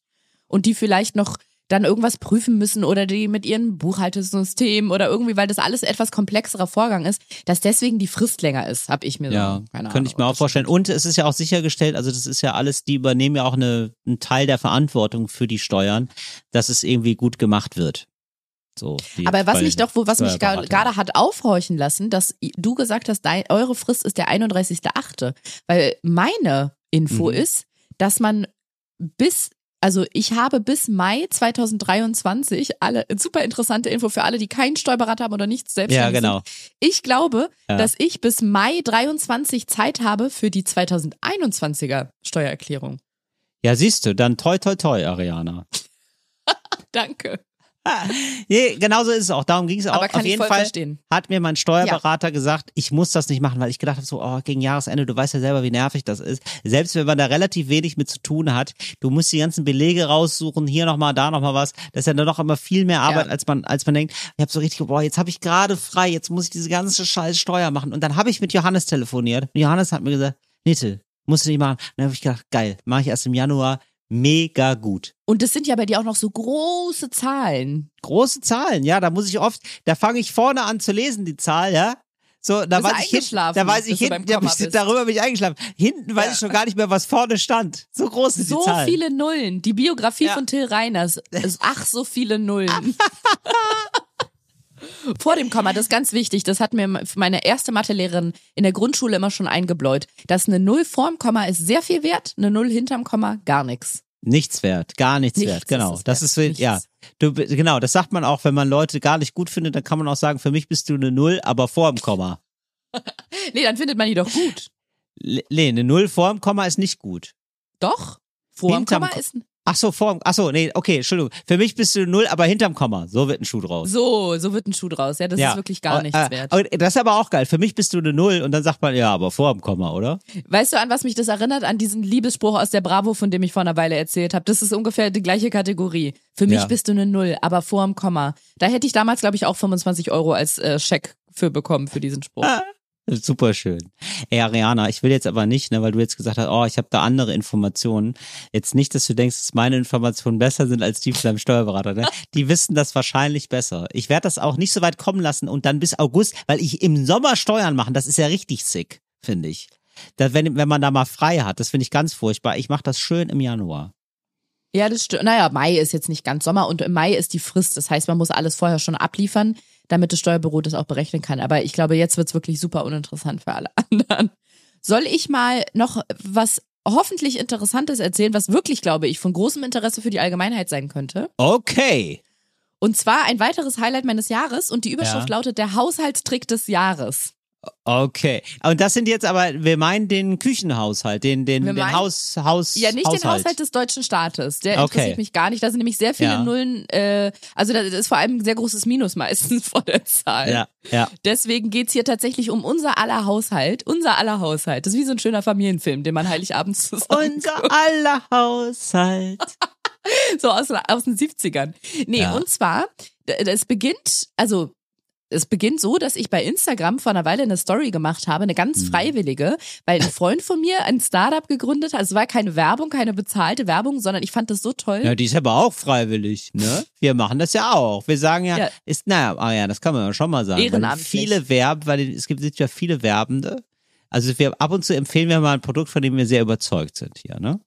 und die vielleicht noch dann irgendwas prüfen müssen oder die mit ihrem Buchhaltungssystem oder irgendwie, weil das alles etwas komplexerer Vorgang ist, dass deswegen die Frist länger ist, habe ich mir Ja, so. Keine könnte ich mir auch vorstellen. Und es ist ja auch sichergestellt, also das ist ja alles, die übernehmen ja auch eine, einen Teil der Verantwortung für die Steuern, dass es irgendwie gut gemacht wird. So, Aber was mich doch, wo, was mich gerade hat aufhorchen lassen, dass du gesagt hast, dein, eure Frist ist der 31.8. Weil meine Info Mhm. ist, dass man bis, also ich habe bis Mai 2023 alle, super interessante Info für alle, die keinen Steuerberater haben oder nichts selbst. Ja, genau. Ich glaube, Ja. dass ich bis Mai 23 Zeit habe für die 2021er Steuererklärung. Ja, siehst du, dann toi toi toi, Ariana. Danke. Nee, genau so ist es auch. Darum ging es auch. Aber kann Auf jeden Fall verstehen. hat mir mein Steuerberater gesagt, ich muss das nicht machen, weil ich gedacht habe, so, oh, gegen Jahresende, du weißt ja selber, wie nervig das ist. Selbst wenn man da relativ wenig mit zu tun hat, du musst die ganzen Belege raussuchen, hier nochmal, da nochmal was. Das ist ja dann doch immer viel mehr Arbeit, Ja. als man, als man denkt. Ich habe so richtig, boah, jetzt habe ich gerade frei, jetzt muss ich diese ganze scheiß Steuer machen. Und dann habe ich mit Johannes telefoniert. Und Johannes hat mir gesagt, Nitte, musst du nicht machen. Und dann habe ich gedacht, geil, mache ich erst im Januar. Mega gut. Und das sind ja bei dir auch noch so große Zahlen. Große Zahlen, ja, da muss ich oft, da fange ich vorne an zu lesen, die Zahl, ja. So, da weiß ich hinten, eingeschlafen, da weiß ich hinten, ja, Komma bis- bist? darüber bin ich eingeschlafen. Hinten weiß Ja. ich schon gar nicht mehr, was vorne stand. So groß ist So die Zahl. viele Nullen. Die Biografie Ja. von Till Reiners. Ach, so viele Nullen. Vor dem Komma, das ist ganz wichtig. Das hat mir meine erste Mathelehrerin in der Grundschule immer schon eingebläut. Dass eine Null vorm Komma ist sehr viel wert, eine Null hinterm Komma gar nichts. Nichts wert, gar nichts, Nichts wert, genau. ist das wert, ist, nichts. ja, du, genau, das sagt man auch, wenn man Leute gar nicht gut findet, dann kann man auch sagen, für mich bist du eine Null, aber vor dem Komma. Nee, dann findet man die doch gut. Nee, eine Null vor dem Komma ist nicht gut. Doch? Vor dem Komma Ko- ist. Ach so, vor, ach so, nee, okay, Entschuldigung. Für mich bist du null, aber hinterm Komma. So wird ein Schuh draus. So, so wird ein Schuh draus. Ja, das ist wirklich gar Aber, nichts äh, wert. Aber das ist aber auch geil. Für mich bist du eine Null und dann sagt man, ja, aber vor dem Komma, oder? Weißt du, an was mich das erinnert? An diesen Liebesspruch aus der Bravo, von dem ich vor einer Weile erzählt habe. Das ist ungefähr die gleiche Kategorie. Für mich Ja. bist du eine Null, aber vor dem Komma. Da hätte ich damals, glaube ich, auch 25 Euro als äh, Scheck für bekommen für diesen Spruch. Super schön. Ey, Ariana, ich will jetzt aber nicht, ne, weil du jetzt gesagt hast, oh, ich habe da andere Informationen. Jetzt nicht, dass du denkst, dass meine Informationen besser sind als die von deinem Steuerberater. Ne? Die wissen das wahrscheinlich besser. Ich werde das auch nicht so weit kommen lassen und dann bis August, weil ich im Sommer Steuern machen, das ist ja richtig sick, finde ich. Da, wenn, wenn man da mal frei hat, das finde ich ganz furchtbar. Ich mache das schön im Januar. Ja, das stimmt. Naja, Mai ist jetzt nicht ganz Sommer und im Mai ist die Frist. Das heißt, man muss alles vorher schon abliefern, damit das Steuerbüro das auch berechnen kann. Aber ich glaube, jetzt wird's wirklich super uninteressant für alle anderen. Soll ich mal noch was hoffentlich Interessantes erzählen, was wirklich, glaube ich, von großem Interesse für die Allgemeinheit sein könnte? Okay. Und zwar ein weiteres Highlight meines Jahres und die Überschrift Ja. lautet der Haushaltstrick des Jahres. Okay. Und das sind jetzt aber, wir meinen den Küchenhaushalt, den, den, Wir den meinen- Haus, Haus, Ja, nicht Haushalt. den Haushalt des deutschen Staates. Der Okay. interessiert mich gar nicht. Da sind nämlich sehr viele Ja. Nullen. Äh, also da ist vor allem ein sehr großes Minus meistens vor der Zahl. Ja, ja. Deswegen geht's hier tatsächlich um unser aller Haushalt. Unser aller Haushalt. Das ist wie so ein schöner Familienfilm, den man Heiligabend zusammen Unser aller Haushalt. so aus, aus den 70ern. Nee, Ja. und zwar, es beginnt, also es beginnt so, dass ich bei Instagram vor einer Weile eine Story gemacht habe, eine ganz Mhm. freiwillige, weil ein Freund von mir ein Startup gegründet hat. Also es war keine Werbung, keine bezahlte Werbung, sondern ich fand das so toll. Ja, die ist aber auch freiwillig, ne? Wir machen das ja auch. Wir sagen ja, Ja. ist, naja, ah ja, das kann man ja schon mal sagen. Ehrenamtlich. viele Werb, weil es gibt ja viele Werbende. Also wir ab und zu empfehlen wir mal ein Produkt, von dem wir sehr überzeugt sind hier, ne?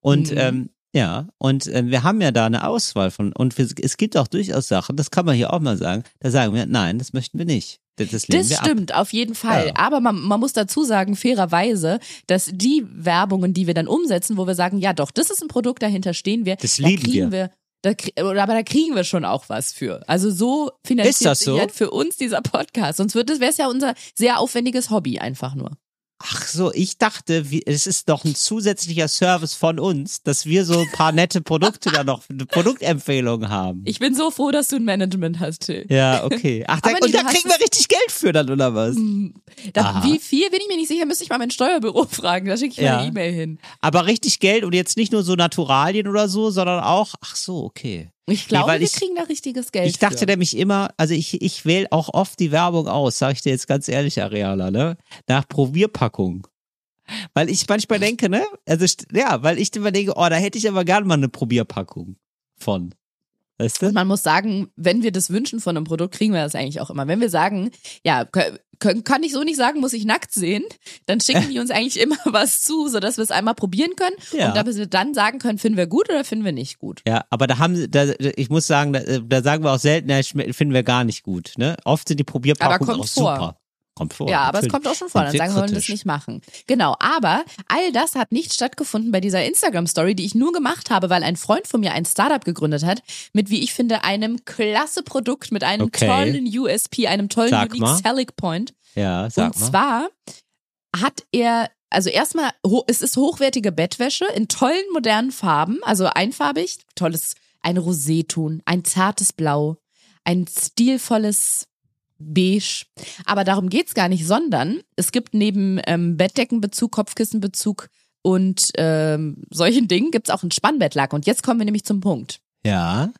Und Mhm. ähm, ja, und ähm, wir haben ja da eine Auswahl von, und wir, es gibt auch durchaus Sachen, das kann man hier auch mal sagen, da sagen wir, nein, das möchten wir nicht. Das, das Das wir ab. stimmt, auf jeden Fall. Ja. Aber man, man muss dazu sagen, fairerweise, dass die Werbungen, die wir dann umsetzen, wo wir sagen, ja doch, das ist ein Produkt, dahinter stehen wir, Das da lieben kriegen wir. wir. da, aber da kriegen wir schon auch was für. Also so finanziert das sich so? halt für uns dieser Podcast. Sonst wird das wäre es ja unser sehr aufwendiges Hobby einfach nur. Ach so, ich dachte, es ist doch ein zusätzlicher Service von uns, dass wir so ein paar nette Produkte da noch, eine Produktempfehlung haben. Ich bin so froh, dass du ein Management hast, Till. Ja, okay. Ach, da, nee, und da kriegen wir richtig Geld für dann, oder was? Da, Aha. wie viel, bin ich mir nicht sicher, müsste ich mal mein Steuerbüro fragen. Da schicke ich Ja. eine E-Mail hin. Aber richtig Geld und jetzt nicht nur so Naturalien oder so, sondern auch, ach so, okay. Ich glaube, weil wir ich- kriegen da richtiges Geld. Ich dachte für. nämlich immer, also ich, ich wähle auch oft die Werbung aus, sag ich dir jetzt ganz ehrlich, Areala, ne? Nach Probierpackung. Weil ich manchmal denke, ne? Also, ja, weil ich immer denke, oh, da hätte ich aber gerne mal eine Probierpackung von. Weißt du? Und man muss sagen, wenn wir das wünschen von einem Produkt, kriegen wir das eigentlich auch immer. Wenn wir sagen, ja, kann ich so nicht sagen, muss ich nackt sehen, dann schicken die uns eigentlich immer was zu, sodass wir es einmal probieren können Ja. und damit wir dann sagen können, finden wir gut oder finden wir nicht gut. Ja, aber da haben sie, da, ich muss sagen, da, da sagen wir auch selten, ja, finden wir gar nicht gut. Ne? Oft sind die Probierpackungen auch vor. super. Kommt vor. ja, aber es kommt auch schon vor, dann sagen wir, wollen das nicht machen. Genau, aber all das hat nicht stattgefunden bei dieser Instagram-Story, die ich nur gemacht habe, weil ein Freund von mir ein Startup gegründet hat, mit, wie ich finde, einem klasse Produkt, mit einem Okay. tollen USP, einem tollen Sag Unique mal. Selling Point. Ja, sag und mal. zwar hat er, also erstmal, es ist hochwertige Bettwäsche in tollen modernen Farben, also einfarbig, tolles, ein Roseton, ein zartes Blau, ein stilvolles Beige. Aber darum geht's gar nicht, sondern es gibt neben ähm, Bettdeckenbezug, Kopfkissenbezug und ähm, solchen Dingen gibt's auch einen Spannbettlaken. Und jetzt kommen wir nämlich zum Punkt. ja,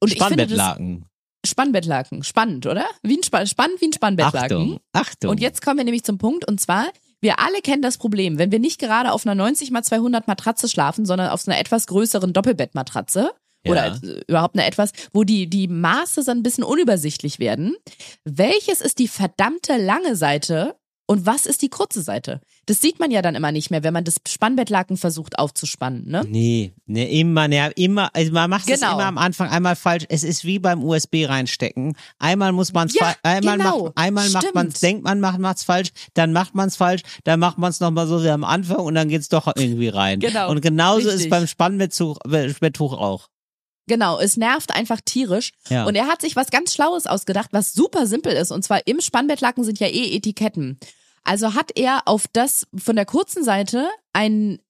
Und Spannbettlaken. Spannbettlaken, spannend, oder? Wie ein Spann, spannend wie ein Spannbettlaken. Achtung, Achtung. Und jetzt kommen wir nämlich zum Punkt und zwar, wir alle kennen das Problem, wenn wir nicht gerade auf einer 90 mal 200 Matratze schlafen, sondern auf einer etwas größeren Doppelbettmatratze Ja. äh, überhaupt eine etwas, wo die, die Maße so ein bisschen unübersichtlich werden. Welches ist die verdammte lange Seite und was ist die kurze Seite? Das sieht man ja dann immer nicht mehr, wenn man das Spannbettlaken versucht aufzuspannen, ne? Nee, nee, immer, nee, immer, also man macht es Genau. immer am Anfang einmal falsch. Es ist wie beim USB reinstecken. Einmal muss man es Ja, einmal genau. macht, einmal macht Stimmt. man es, denkt man macht macht's falsch, dann macht man es falsch, dann macht man es nochmal so wie am Anfang und dann geht's doch irgendwie rein. Genau, Und genauso ist richtig. es beim Spannbetttuch Betttuch auch. Genau, es nervt einfach tierisch. Ja. Und er hat sich was ganz Schlaues ausgedacht, was super simpel ist. Und zwar im Spannbettlaken sind ja eh Etiketten. Also hat er auf das von der kurzen Seite ein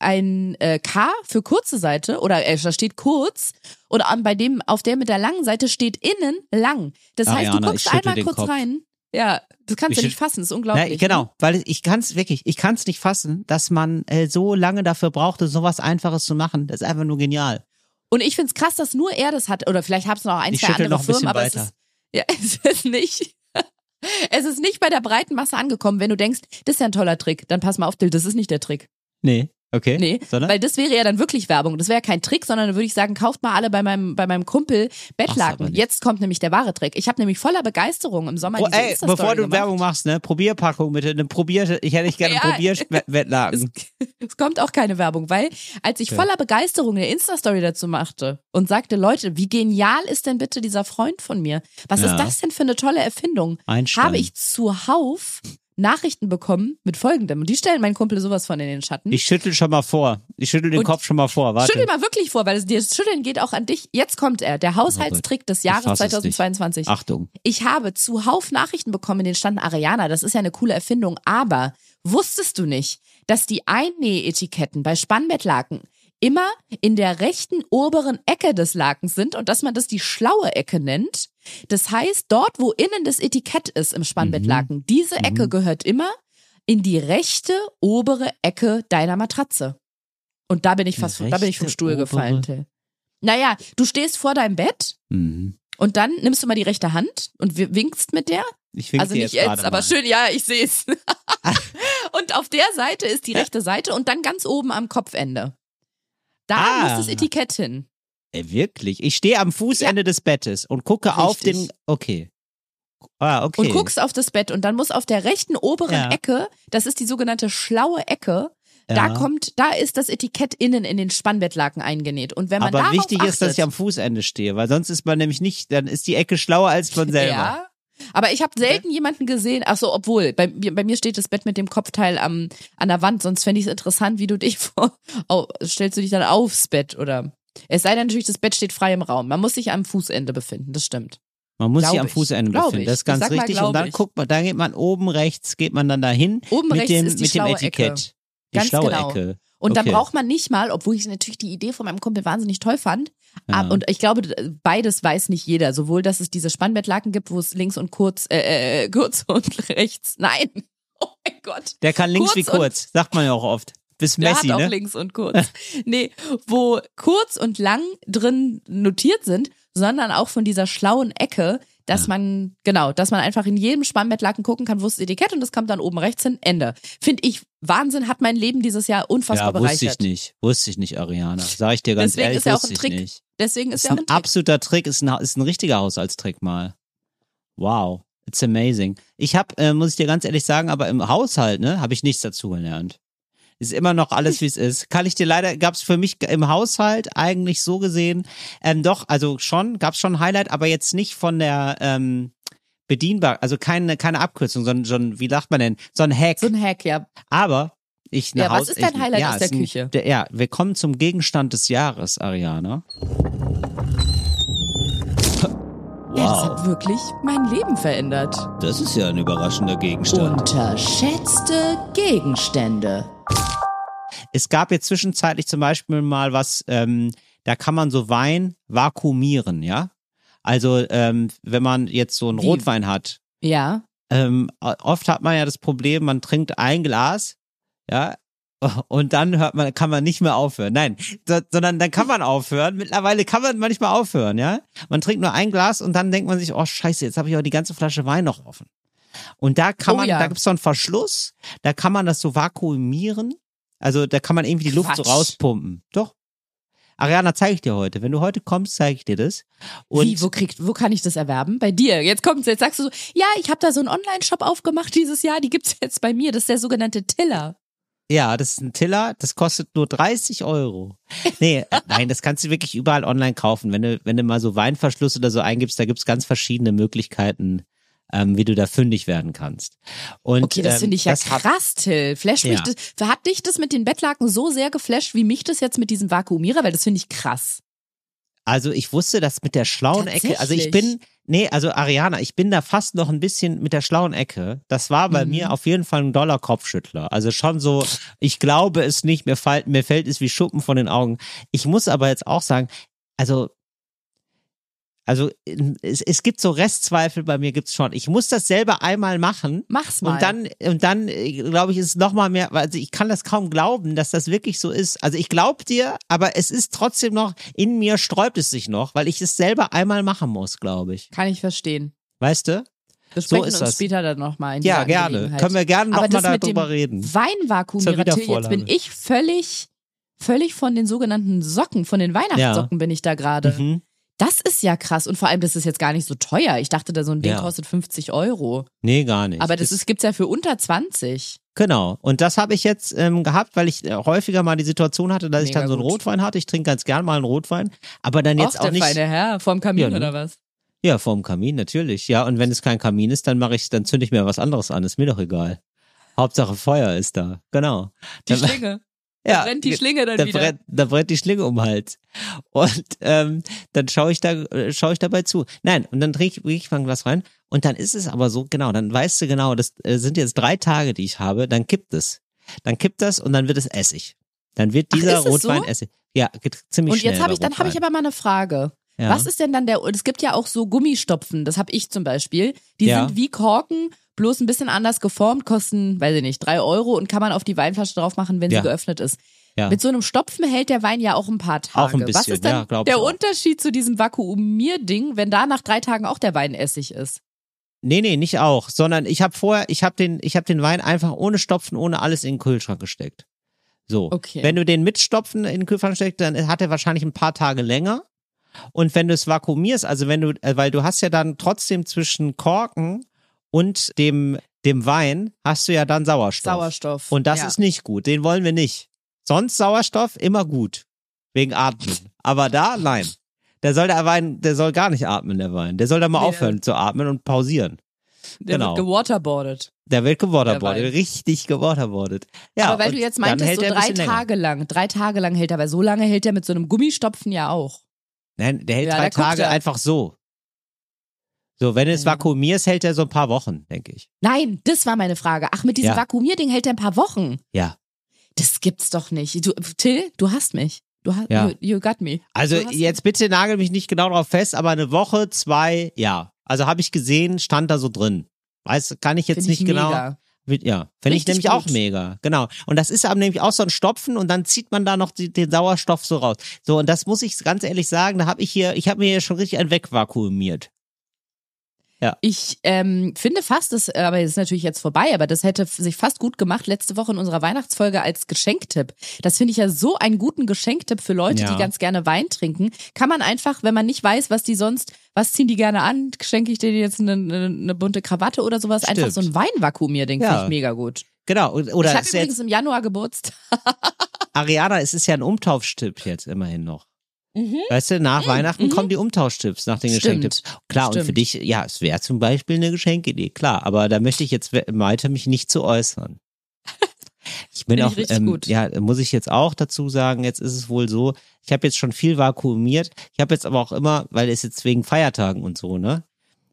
ein äh, K für kurze Seite oder äh, da steht kurz und an, bei dem auf der mit der langen Seite steht innen lang. Das heißt, Ariana, du guckst einmal kurz Kopf. rein. Ja, das kannst Ich du nicht fassen, das ist unglaublich. Na, genau, Ne? weil ich kann es wirklich, ich kann es nicht fassen, dass man äh, so lange dafür brauchte, sowas Einfaches zu machen. Das ist einfach nur genial. Und ich find's krass, dass nur er das hat. Oder vielleicht haben es noch ein, Ich zwei andere noch ein Firmen, aber weiter. es ist, ja, es ist nicht. Es ist nicht bei der breiten Masse angekommen. Wenn du denkst, das ist ja ein toller Trick, dann pass mal auf, Dill, das ist nicht der Trick. Nee, okay. Nee, Sondern? weil das wäre ja dann wirklich Werbung. Das wäre ja kein Trick, sondern dann würde ich sagen, kauft mal alle bei meinem, bei meinem Kumpel Bettlaken. Jetzt kommt nämlich der wahre Trick. Ich habe nämlich voller Begeisterung im Sommer Oh, diese ey, bevor du gemacht. Werbung machst, ne, Probierpackung bitte, eine Probier, ich hätte ich gerne Ja. einen Probierwettlaken. Es kommt auch keine Werbung, weil als ich Okay. voller Begeisterung eine Insta-Story dazu machte und sagte, Leute, wie genial ist denn bitte dieser Freund von mir? Was Ja. ist das denn für eine tolle Erfindung? Einstein. Habe ich zuhauf Nachrichten bekommen mit folgendem. Und die stellen meinen Kumpel sowas von in den Schatten. Ich schüttel schon mal vor. Ich schüttel den Und Kopf schon mal vor. Warte. Schüttel mal wirklich vor, weil das, das Schütteln geht auch an dich. Jetzt kommt er, der Haushaltstrick des Jahres fass es nicht. 2022. Achtung. Ich habe zuhauf Nachrichten bekommen, in denen standen Ariana, das ist ja eine coole Erfindung, aber wusstest du nicht, dass die Einnähetiketten bei Spannbettlaken immer in der rechten oberen Ecke des Lakens sind und dass man das die schlaue Ecke nennt? Das heißt, dort, wo innen das Etikett ist im Spannbettlaken, diese Ecke Mhm. gehört immer in die rechte obere Ecke deiner Matratze. Und da bin ich fast, da bin ich vom Stuhl obere- gefallen, Till. Naja, du stehst vor deinem Bett Mhm. und dann nimmst du mal die rechte Hand und wi- winkst mit der. Ich wink also nicht jetzt, jetzt, aber mal. schön, ja, ich sehe es. und auf der Seite ist die rechte Seite und dann ganz oben am Kopfende. Da Ah. muss das Etikett hin. Ey, wirklich? Ich stehe am Fußende des Bettes und gucke auf Richtig. den. Okay. Ah, okay. Und guckst auf das Bett und dann muss auf der rechten oberen Ja. Ecke, das ist die sogenannte schlaue Ecke, da Ja. kommt, da ist das Etikett innen in den Spannbettlaken eingenäht. Und wenn man Aber wichtig achtet, ist, dass ich am Fußende stehe, weil sonst ist man nämlich nicht, dann ist die Ecke schlauer als man selber. Ja. Aber ich habe selten jemanden gesehen, ach so, obwohl, bei, mir- bei mir steht das Bett mit dem Kopfteil am, an der Wand, sonst fände ich es interessant, wie du dich vor, oh, stellst du dich dann aufs Bett oder, es sei denn natürlich, das Bett steht frei im Raum. Man muss sich am Fußende befinden, das stimmt. Man muss Glaub sich am. Fußende befinden. ich. Das ist ganz mal, richtig. Und dann ich. guckt man, da geht man oben rechts, geht man dann dahin Oben mit rechts dem, ist die mit dem Etikett. Ecke. Die Ganz schlaue genau. Ecke. Und dann Okay. braucht man nicht mal, obwohl ich natürlich die Idee von meinem Kumpel wahnsinnig toll fand, Ja. und ich glaube, beides weiß nicht jeder. Sowohl, dass es diese Spannbettlaken gibt, wo es links und kurz, äh, äh, kurz und rechts, nein. Oh mein Gott. Der kann links kurz wie kurz, sagt man ja auch oft. Bis Der Messi, hat auch ne? links und kurz. nee, wo kurz und lang drin notiert sind, sondern auch von dieser schlauen Ecke, dass man, genau, dass man einfach in jedem Spannbettlaken gucken kann, wo ist das Etikett und das kommt dann oben rechts hin, Ende. Finde ich Wahnsinn, hat mein Leben dieses Jahr unfassbar Ja, wusste ich bereichert. nicht. Wusste ich nicht, Ariana. Sag ich dir ganz Deswegen ehrlich, ist ja auch ein ich Trick. nicht. Deswegen ist Ist ja auch ein ein Trick. absoluter Trick, ist ein, ist ein richtiger Haushaltstrick mal. Wow, it's amazing. Ich habe, äh, muss ich dir ganz ehrlich sagen, aber im Haushalt, ne, habe ich nichts dazu gelernt. Ist immer noch alles, wie es ist. Kann ich dir leider, gab es für mich im Haushalt eigentlich so gesehen, ähm, doch, also schon, gab es schon ein Highlight, aber jetzt nicht von der ähm, bedienbar, also keine, keine Abkürzung, sondern schon, wie sagt man denn, so ein Hack. So ein Hack, ja. Aber ich Ja, eine was Haus- ist dein ich, Highlight ja, aus der ein- Küche? Der, ja, wir kommen zum Gegenstand des Jahres, Ariana. Ja, das hat wirklich mein Leben verändert. das ist ja ein überraschender Gegenstand. Unterschätzte Gegenstände. Es gab jetzt zwischenzeitlich zum Beispiel mal was, ähm, da kann man so Wein vakuumieren, ja? Also ähm, wenn man jetzt so einen Wie? Rotwein hat, Ja. ähm, oft hat man ja das Problem, man trinkt ein Glas, ja, und dann hört man, kann man nicht mehr aufhören. Nein, so, sondern dann kann man aufhören. Mittlerweile kann man manchmal aufhören, ja. Man trinkt nur ein Glas und dann denkt man sich, oh Scheiße, jetzt habe ich aber die ganze Flasche Wein noch offen. Und da kann Oh man, ja. da gibt's so einen Verschluss, da kann man das so vakuumieren. Also da kann man irgendwie die Luft so rauspumpen. Doch. Ariana, zeige ich dir heute. Wenn du heute kommst, zeige ich dir das. Und Wie, wo kriegt, wo kann ich das erwerben? Bei dir. Jetzt kommt's, jetzt sagst du so, ja, ich habe da so einen Online-Shop aufgemacht dieses Jahr, die gibt's jetzt bei mir. Das ist der sogenannte Tiller. Ja, das ist ein Tiller, das kostet nur 30 Euro. Nee, äh, nein, das kannst du wirklich überall online kaufen. Wenn du, wenn du mal so Weinverschluss oder so eingibst, da gibt's ganz verschiedene Möglichkeiten, ähm, wie du da fündig werden kannst. Und, Okay, das ähm, finde ich ja krass, Till. Flash mich Ja. das, hat dich das mit den Bettlaken so sehr geflasht, wie mich das jetzt mit diesem Vakuumierer? Weil das finde ich krass. Also ich wusste das mit der schlauen Ecke. Also ich bin, nee, also Ariana, ich bin da fast noch ein bisschen mit der schlauen Ecke. Das war bei Mhm. mir auf jeden Fall ein Dollar Kopfschüttler. Also schon so, ich glaube es nicht, mir fällt, mir fällt es wie Schuppen von den Augen. Ich muss aber jetzt auch sagen, also also es, es gibt so Restzweifel bei mir gibt's schon. Ich muss das selber einmal machen. Mach's mal. Und dann, und dann glaube ich, ist es noch mal mehr, also ich kann das kaum glauben, dass das wirklich so ist. Also ich glaube dir, aber es ist trotzdem noch, in mir sträubt es sich noch, weil ich es selber einmal machen muss, glaube ich. Kann ich verstehen. Weißt du? Wir So sprechen ist uns das. später dann nochmal in Ja, gerne. Können wir gerne Aber noch mal das mit darüber reden. Till, jetzt bin ich völlig, völlig von den sogenannten Socken, von den Weihnachtssocken bin ich da gerade. Mhm. Das ist ja krass und vor allem, das ist jetzt gar nicht so teuer. Ich dachte, da so ein Ding Ja. kostet 50 Euro. Nee, gar nicht. Aber das ist, gibt's ja für unter 20. Genau. Und das habe ich jetzt ähm, gehabt, weil ich äh, häufiger mal die Situation hatte, dass ich Mega dann so einen gut. Rotwein hatte. Ich trinke ganz gern mal einen Rotwein, aber dann jetzt Och, auch der nicht. feine Herr, vorm Kamin Ja, ne? oder was? Ja, vorm Kamin, natürlich. Ja, und wenn es kein Kamin ist, dann mache ich, dann zünde ich mir was anderes an. Ist mir doch egal. Hauptsache Feuer ist da. Genau. Die Schlinge. Ja, Da brennt die Schlinge dann da wieder. brennt, da brennt die Schlinge um den Hals. Und ähm, dann schaue ich da, äh, schaue ich dabei zu. Nein, und dann trinke ich, ich mal ein Glas rein. Und dann ist es aber so, genau, dann weißt du genau, das äh, sind jetzt drei Tage, die ich habe, dann kippt es. Dann kippt das und dann wird es Essig. Dann wird Ach, dieser es Rotwein so? Essig. Ja, ziemlich Und schnell. jetzt habe ich, dann habe ich aber mal eine Frage. ja. Was ist denn dann der, es gibt ja auch so Gummistopfen, das habe ich zum Beispiel. Die Ja. sind wie Korken, bloß ein bisschen anders geformt, kosten, weiß ich nicht, drei Euro und kann man auf die Weinflasche drauf machen, wenn Ja. sie geöffnet ist. Ja. Mit so einem Stopfen hält der Wein ja auch ein paar Tage. Auch ein Was bisschen, ist dann ja, der. Unterschied zu diesem Vakuumierding, wenn da nach drei Tagen auch der Wein Essig ist? Nee, nee, nicht auch, sondern ich habe vorher, ich habe den, ich habe den Wein einfach ohne Stopfen, ohne alles in den Kühlschrank gesteckt. So. Okay. Wenn du den mit Stopfen in den Kühlschrank steckst, dann hat er wahrscheinlich ein paar Tage länger. Und wenn du es vakuumierst, also wenn du, äh, weil du hast ja dann trotzdem zwischen Korken und dem, dem Wein hast du ja dann Sauerstoff. Sauerstoff. Und das ja. ist nicht gut. Den wollen wir nicht. Sonst Sauerstoff immer gut. Wegen Atmen. Aber da, nein. Der soll der Wein, der soll gar nicht atmen, der Wein. Der soll da mal Nee, aufhören zu atmen und pausieren. der genau. wird gewaterboardet. Der wird Der gewaterboardet, Wein. richtig gewaterboardet. Ja, Aber weil du jetzt meintest, so drei bisschen länger. Tage lang, drei Tage lang hält er, weil so lange hält er mit so einem Gummistopfen ja auch. Nein, der hält Ja, drei Tage einfach so. So, wenn du es Ja. vakuumierst, hält er so ein paar Wochen, denke ich. Nein, das war meine Frage. Ach, mit diesem Ja. Vakuumierding hält er ein paar Wochen. Ja. Das gibt's doch nicht. Du, Till, du hast mich. Du hast, Ja. you, you got me. Also jetzt bitte nagel mich nicht genau darauf fest, aber eine Woche, zwei, ja. Also habe ich gesehen, stand da so drin. Weiß, kann ich jetzt Find nicht ich genau. mega. Ja, finde ich nämlich auch gut. mega. Genau. Und das ist aber nämlich auch so ein Stopfen und dann zieht man da noch die, den Sauerstoff so raus. So, und das muss ich ganz ehrlich sagen, da habe ich hier, ich habe mir hier schon richtig ein wegvakuumiert. Ich ähm, finde fast, das, aber das ist natürlich jetzt vorbei, aber das hätte sich fast gut gemacht letzte Woche in unserer Weihnachtsfolge als Geschenktipp. Das finde ich ja so einen guten Geschenktipp für Leute, Ja. die ganz gerne Wein trinken. Kann man einfach, wenn man nicht weiß, was die sonst, was ziehen die gerne an, schenke ich denen jetzt eine, eine, eine bunte Krawatte oder sowas, einfach so Stimmt. ein Weinvakuumierding Ja. finde ich mega gut. Genau. Und- ich Oder habe übrigens im Januar Geburtstag. Ariana, es ist ja ein Umtauschtipp jetzt immerhin noch. Mhm. Weißt du, nach Weihnachten kommen die Umtauschtipps nach den Stimmt. Geschenktipps. Klar, und für Stimmt. dich, ja, es wäre zum Beispiel eine Geschenkidee, klar, aber da möchte ich jetzt we- weiter mich nicht zu äußern. Ich bin ich auch, richtig ähm, ja, muss ich jetzt auch dazu sagen, jetzt ist es wohl so, ich habe jetzt schon viel vakuumiert, ich habe jetzt aber auch immer, weil es jetzt wegen Feiertagen und so, ne?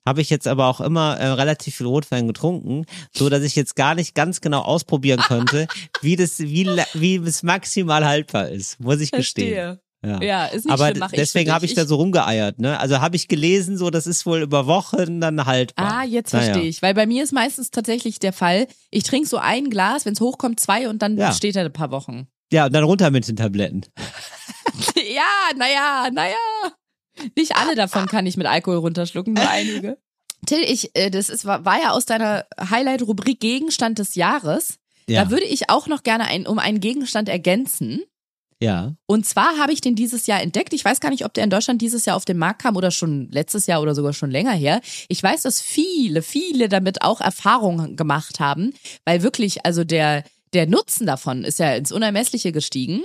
Habe ich jetzt aber auch immer äh, relativ viel Rotwein getrunken, so dass ich jetzt gar nicht ganz genau ausprobieren könnte, wie das, wie, wie es maximal haltbar ist, muss ich gestehen. Ja. Ja, ist nicht Aber schlimm, mach deswegen habe ich da so rumgeeiert, ne? Also habe ich gelesen, so das ist wohl über Wochen dann haltbar. Ah, jetzt Naja. verstehe ich. Weil bei mir ist meistens tatsächlich der Fall, ich trinke so ein Glas, wenn es hochkommt, zwei und dann Ja. steht er ein paar Wochen. Ja, und dann runter mit den Tabletten. ja, naja, naja. Nicht alle davon kann ich mit Alkohol runterschlucken, nur einige. Till, ich, äh, das ist, war, war ja aus deiner Highlight-Rubrik Gegenstand des Jahres. Ja. Da würde ich auch noch gerne ein, um einen Gegenstand ergänzen. Ja. Und zwar habe ich den dieses Jahr entdeckt. Ich weiß gar nicht, ob der in Deutschland dieses Jahr auf den Markt kam oder schon letztes Jahr oder sogar schon länger her. Ich weiß, dass viele, viele damit auch Erfahrungen gemacht haben, weil wirklich, also der, der Nutzen davon ist ja ins Unermessliche gestiegen.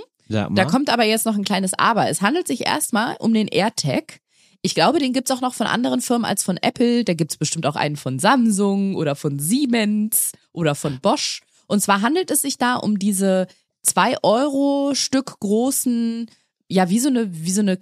Da kommt aber jetzt noch ein kleines Aber. Es handelt sich erstmal um den AirTag. Ich glaube, den gibt's auch noch von anderen Firmen als von Apple. Da gibt's bestimmt auch einen von Samsung oder von Siemens oder von Bosch. Und zwar handelt es sich da um diese zwei Euro Stück großen, ja, wie so eine, wie so eine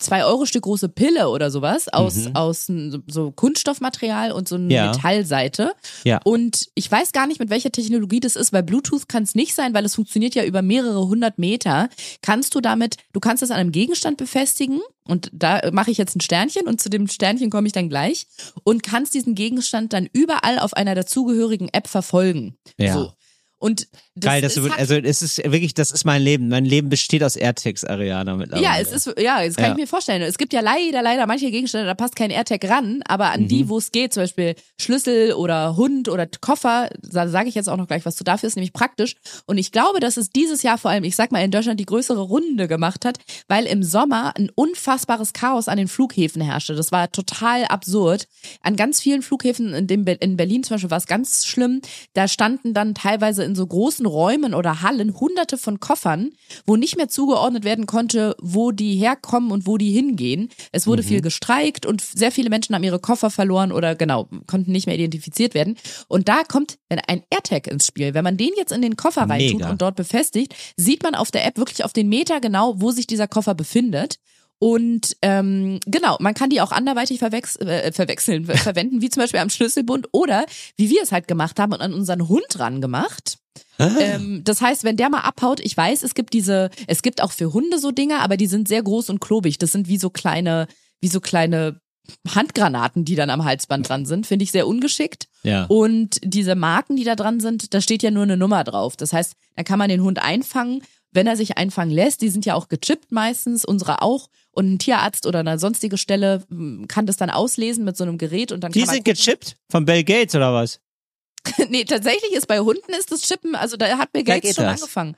zwei Euro Stück große Pille oder sowas aus aus n- so Kunststoffmaterial und so eine Ja. Metallseite. Ja. Und ich weiß gar nicht, mit welcher Technologie das ist, weil Bluetooth kann es nicht sein, weil es funktioniert ja über mehrere hundert Meter. Kannst du damit, du kannst es an einem Gegenstand befestigen und da mache ich jetzt ein Sternchen und zu dem Sternchen komme ich dann gleich und kannst diesen Gegenstand dann überall auf einer dazugehörigen App verfolgen. Ja. So. Und das Geil, dass ist halt- also es ist wirklich, das ist mein Leben. Mein Leben besteht aus AirTags, Ariana, mittlerweile. Ja, es ist, ja, das kann Ja. ich mir vorstellen. Es gibt ja leider, leider manche Gegenstände, da passt kein AirTag ran, aber an Mhm. die, wo es geht, zum Beispiel Schlüssel oder Hund oder Koffer, da sage ich jetzt auch noch gleich was zu. Dafür ist nämlich praktisch. Und ich glaube, dass es dieses Jahr vor allem, ich sag mal, in Deutschland die größere Runde gemacht hat, weil im Sommer ein unfassbares Chaos an den Flughäfen herrschte. Das war total absurd. An ganz vielen Flughäfen, in, dem, in Berlin zum Beispiel war es ganz schlimm, da standen dann teilweise in so großen Räumen oder Hallen hunderte von Koffern, wo nicht mehr zugeordnet werden konnte, wo die herkommen und wo die hingehen. Es wurde viel gestreikt und sehr viele Menschen haben ihre Koffer verloren oder genau, konnten nicht mehr identifiziert werden. Und da kommt ein AirTag ins Spiel. Wenn man den jetzt in den Koffer reintut Mega. und dort befestigt, sieht man auf der App wirklich auf den Meter genau, wo sich dieser Koffer befindet. Und ähm, genau, man kann die auch anderweitig verwechs äh, verwechseln, ver verwenden, wie zum Beispiel am Schlüsselbund oder wie wir es halt gemacht haben und an unseren Hund ran gemacht. Ähm, das heißt, wenn der mal abhaut, ich weiß, es gibt diese, es gibt auch für Hunde so Dinger, aber die sind sehr groß und klobig. Das sind wie so kleine, wie so kleine Handgranaten, die dann am Halsband dran sind. Finde ich sehr ungeschickt. Ja. Und diese Marken, die da dran sind, da steht ja nur eine Nummer drauf. Das heißt, da kann man den Hund einfangen, wenn er sich einfangen lässt. Die sind ja auch gechippt meistens, unsere auch. Und ein Tierarzt oder eine sonstige Stelle mm, kann das dann auslesen mit so einem Gerät und dann Die kann man sind gechippt? Von Bill Gates oder was? nee, tatsächlich ist bei Hunden ist das Chippen, also da hat Bill Gates schon das. angefangen.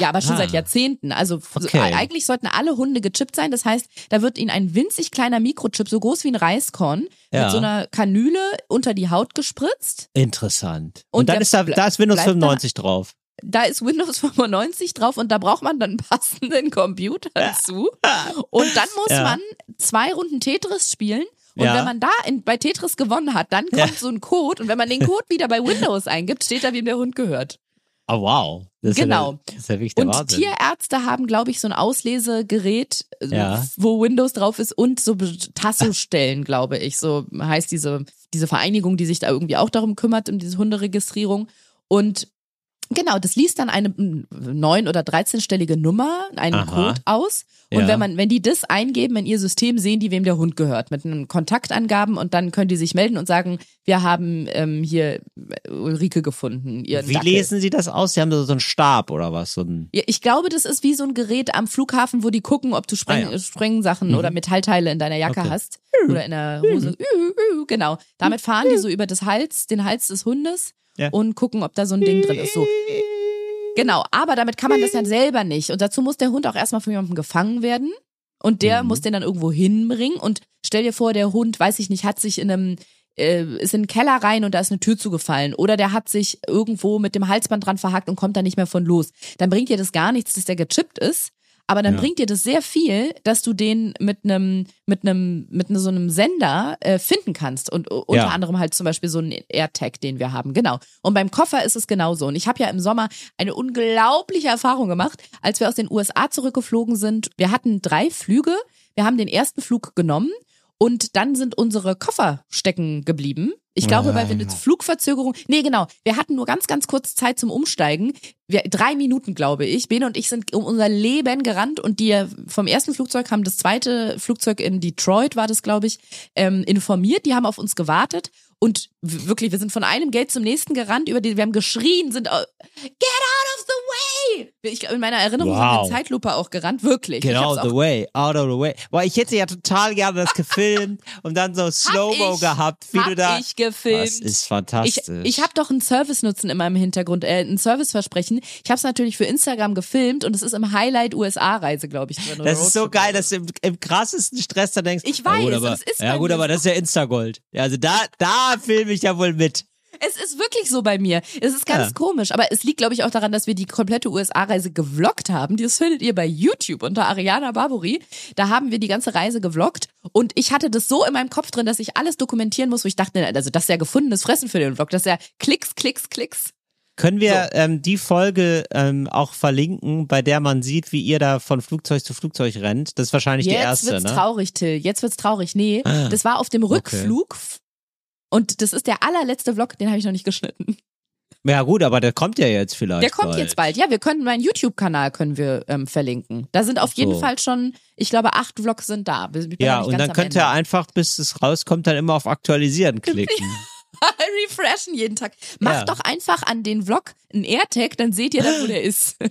Ja, aber schon Ah. seit Jahrzehnten. Also Okay. eigentlich sollten alle Hunde gechippt sein. Das heißt, da wird ihnen ein winzig kleiner Mikrochip, so groß wie ein Reiskorn, Ja. mit so einer Kanüle unter die Haut gespritzt. Interessant. Und, Und dann ist da, da ist Windows bleibt da- 95 drauf. Da ist Windows 95 drauf und da braucht man dann einen passenden Computer zu. Und dann muss Ja. man zwei Runden Tetris spielen. Und Ja. wenn man da in, bei Tetris gewonnen hat, dann kommt Ja. so ein Code. Und wenn man den Code wieder bei Windows eingibt, steht da, wem der Hund gehört. Oh, wow. Das ist Genau. Ja, der- das ist ja wirklich der Und Wahnsinn. Tierärzte haben, glaube ich, so ein Auslesegerät, äh, Ja. wo Windows drauf ist und so Tasso-Stellen, glaube ich. So heißt diese, diese Vereinigung, die sich da irgendwie auch darum kümmert, um diese Hunderegistrierung. Und genau, das liest dann eine neun- oder 13-stellige Nummer, einen Aha. Code aus. Und Ja. wenn man, wenn die das eingeben in ihr System, sehen die, wem der Hund gehört, mit einem Kontaktangaben und dann können die sich melden und sagen, wir haben ähm, hier Ulrike gefunden. Ihren Wie Dackel. lesen Sie das aus? Sie haben so einen Stab oder was? So ein Ja, ich glaube, das ist wie so ein Gerät am Flughafen, wo die gucken, ob du Spreng Ah, ja. Sprengsachen oder Metallteile in deiner Jacke Okay. hast oder in der Hose. Ü, Genau. Damit fahren die so über das Hals, den Hals des Hundes Ja. und gucken, ob da so ein Ding drin ist. So. Genau, aber damit kann man das ja selber nicht. Und dazu muss der Hund auch erstmal von jemandem gefangen werden. Und der Mhm. muss den dann irgendwo hinbringen. Und stell dir vor, der Hund, weiß ich nicht, hat sich in einem, äh, ist in den Keller rein und da ist eine Tür zugefallen. Oder der hat sich irgendwo mit dem Halsband dran verhakt und kommt da nicht mehr von los. Dann bringt dir das gar nichts, dass der gechippt ist. Aber dann Ja. bringt dir das sehr viel, dass du den mit einem mit einem mit so einem Sender äh, finden kannst und u- unter Ja. anderem halt zum Beispiel so einen AirTag, den wir haben. Genau. Und beim Koffer ist es genauso. Und ich habe ja im Sommer eine unglaubliche Erfahrung gemacht, als wir aus den USA zurückgeflogen sind. Wir hatten drei Flüge. Wir haben den ersten Flug genommen und dann sind unsere Koffer stecken geblieben. Ich glaube, weil wir eine Flugverzögerung. Nee, genau. Wir hatten nur ganz, ganz kurz Zeit zum Umsteigen. Wir, drei Minuten, glaube ich. Bene und ich sind um unser Leben gerannt und die vom ersten Flugzeug haben das zweite Flugzeug in Detroit, war das, glaube ich, ähm, informiert. Die haben auf uns gewartet und wirklich, wir sind von einem Gate zum nächsten gerannt, über die, wir haben geschrien, sind, äh, get out of the way! Ich, in meiner Erinnerung Wow. wir Zeitlupe auch gerannt, wirklich. Ich out the way, out of the way. Boah, ich hätte ja total gerne das gefilmt und dann so Slow-Mo ich, gehabt, wie hab du da. ich gefilmt. Das ist Ich, fantastisch. ich habe doch einen Service-Nutzen in meinem Hintergrund, äh, ein Serviceversprechen. Ich habe es natürlich für Instagram gefilmt und es ist im Highlight USA-Reise, glaube ich. drin, das ist so geil, dass du im, im krassesten Stress da denkst. Ich ja gut, weiß, aber, es ist ja gut, aber das ist ja Instagold. Ja, also da, da filme ich ja wohl mit. Es ist wirklich so bei mir. Es ist ganz Ja. komisch, aber es liegt, glaube ich, auch daran, dass wir die komplette USA-Reise gevloggt haben. Das findet ihr bei YouTube unter Ariana Barbori. Da haben wir die ganze Reise gevloggt und ich hatte das so in meinem Kopf drin, dass ich alles dokumentieren muss, wo ich dachte, also das ist ja gefundenes Fressen für den Vlog. Das ist ja Klicks, Klicks, Klicks. Können wir ähm, die Folge ähm, auch verlinken, bei der man sieht, wie ihr da von Flugzeug zu Flugzeug rennt? Das ist wahrscheinlich Jetzt die erste, wird's ne? traurig, Till. Jetzt wird's traurig. Nee, Ah, das war auf dem Rückflug. Und das ist der allerletzte Vlog, den habe ich noch nicht geschnitten. Ja gut, aber der kommt ja jetzt vielleicht. Der kommt bald. jetzt bald. Ja, wir können meinen YouTube-Kanal können wir ähm, verlinken. Da sind auf jeden So. Fall schon, ich glaube, acht Vlogs sind da. Ja, und ganz dann könnt ihr einfach, bis es rauskommt, dann immer auf Aktualisieren klicken. refreshen jeden Tag. Macht Ja. doch einfach an den Vlog einen AirTag, dann seht ihr dann, wo der ist.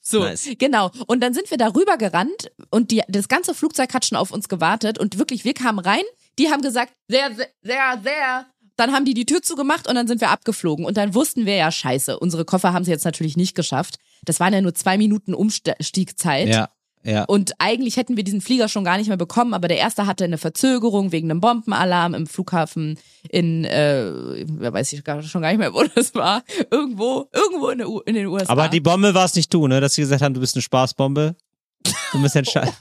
So, Nice. genau. Und dann sind wir darüber gerannt und die, das ganze Flugzeug hat schon auf uns gewartet und wirklich, wir kamen rein, die haben gesagt, sehr, sehr, sehr, sehr. Dann haben die die Tür zugemacht und dann sind wir abgeflogen. Und dann wussten wir ja, scheiße, unsere Koffer haben sie jetzt natürlich nicht geschafft. Das waren ja nur zwei Minuten Umstiegzeit. ja, ja. Und eigentlich hätten wir diesen Flieger schon gar nicht mehr bekommen, aber der erste hatte eine Verzögerung wegen einem Bombenalarm im Flughafen in, äh, wer weiß ich gar, schon gar nicht mehr, wo das war. Irgendwo, irgendwo in, in den USA. Aber die Bombe war es nicht du, ne? Dass sie gesagt haben, du bist eine Spaßbombe. Du bist entscheiden.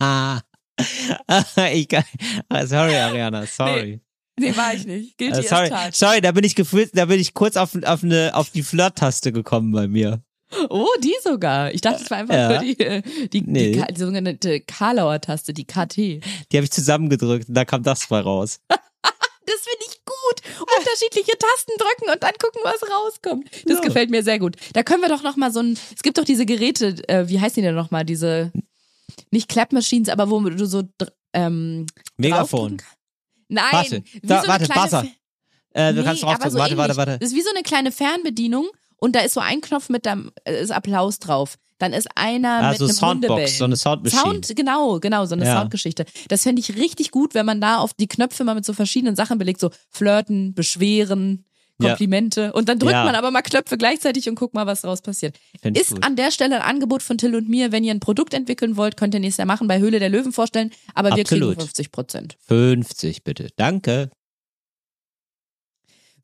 ich kann, ah, sorry, Ariana, sorry. Nee, war ich nicht. Guilty as sorry, sorry, da bin ich gefühlt, da bin ich kurz auf, auf eine, auf die Flirt-Taste gekommen bei mir. Oh, die sogar. Ich dachte, es war einfach Ja. nur die, äh, die, Nee. die, die sogenannte Karlauer Taste, die KT. Die habe ich zusammengedrückt und da kam das bei raus. Das finde ich gut. Unterschiedliche Tasten drücken und dann gucken, was rauskommt. Das Ja. gefällt mir sehr gut. Da können wir doch noch mal so ein, es gibt doch diese Geräte, äh, wie heißt die denn noch mal, diese, nicht Clap Machines, aber wo du so, ähm, Megafon. Nein, Warte, wie da, so warte, Buzzer. Äh, du Nee, kannst draufdrücken. so warte, warte, warte. Das ist wie so eine kleine Fernbedienung und da ist so ein Knopf mit dem äh, ist Applaus drauf. Dann ist einer Ah, mit einem Soundbox, Hundebellen. so eine Soundmaschine. Sound, genau, genau, so eine Ja. Soundgeschichte. Das fände ich richtig gut, wenn man da auf die Knöpfe mal mit so verschiedenen Sachen belegt, so flirten, beschweren, Ja. Komplimente. Und dann drückt Ja. man aber mal Knöpfe gleichzeitig und guckt mal, was daraus passiert. Find Ist an der Stelle ein Angebot von Till und mir, wenn ihr ein Produkt entwickeln wollt, könnt ihr nächstes Jahr machen, bei Höhle der Löwen vorstellen, aber wir Absolut. kriegen 50 Prozent. 50 bitte. Danke.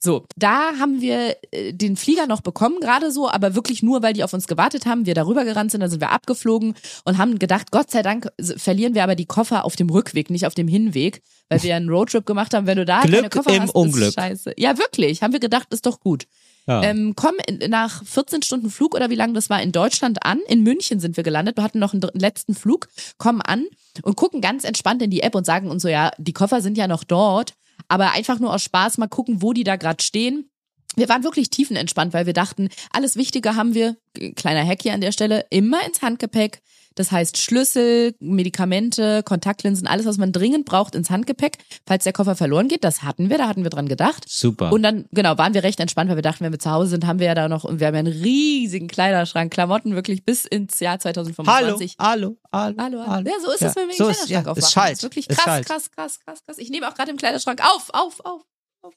So, da haben wir äh, den Flieger noch bekommen, gerade so, aber wirklich nur, weil die auf uns gewartet haben, wir darüber gerannt sind, dann sind wir abgeflogen und haben gedacht, Gott sei Dank s- verlieren wir aber die Koffer auf dem Rückweg, nicht auf dem Hinweg, weil wir einen Roadtrip gemacht haben. Wenn du da Glück keine Koffer im hast, Unglück. ist scheiße. Ja, wirklich, haben wir gedacht, ist doch gut. Ja. Ähm, komm nach 14 Stunden Flug oder wie lange das war in Deutschland an. In München sind wir gelandet. Wir hatten noch einen letzten Flug, kommen an und gucken ganz entspannt in die App und sagen uns so, ja, die Koffer sind ja noch dort, aber einfach nur aus Spaß mal gucken, wo die da gerade stehen. Wir waren wirklich tiefenentspannt, weil wir dachten, alles Wichtige haben wir, äh, kleiner Hack hier an der Stelle, immer ins Handgepäck. Das heißt Schlüssel, Medikamente, Kontaktlinsen, alles, was man dringend braucht, ins Handgepäck, falls der Koffer verloren geht. Das hatten wir, da hatten wir dran gedacht. Super. Und dann, genau, waren wir recht entspannt, weil wir dachten, wenn wir zu Hause sind, haben wir ja da noch, und wir haben ja einen riesigen Kleiderschrank, Klamotten wirklich bis ins Jahr hallo, 2025. hallo, hallo, Hallo, hallo. Ja, so ist es, wenn wir den so ist- Kleiderschrank ja, schalt. Das ist wirklich krass, schalt. krass, krass, krass, krass. Ich nehme auch gerade im Kleiderschrank auf, auf, auf, auf.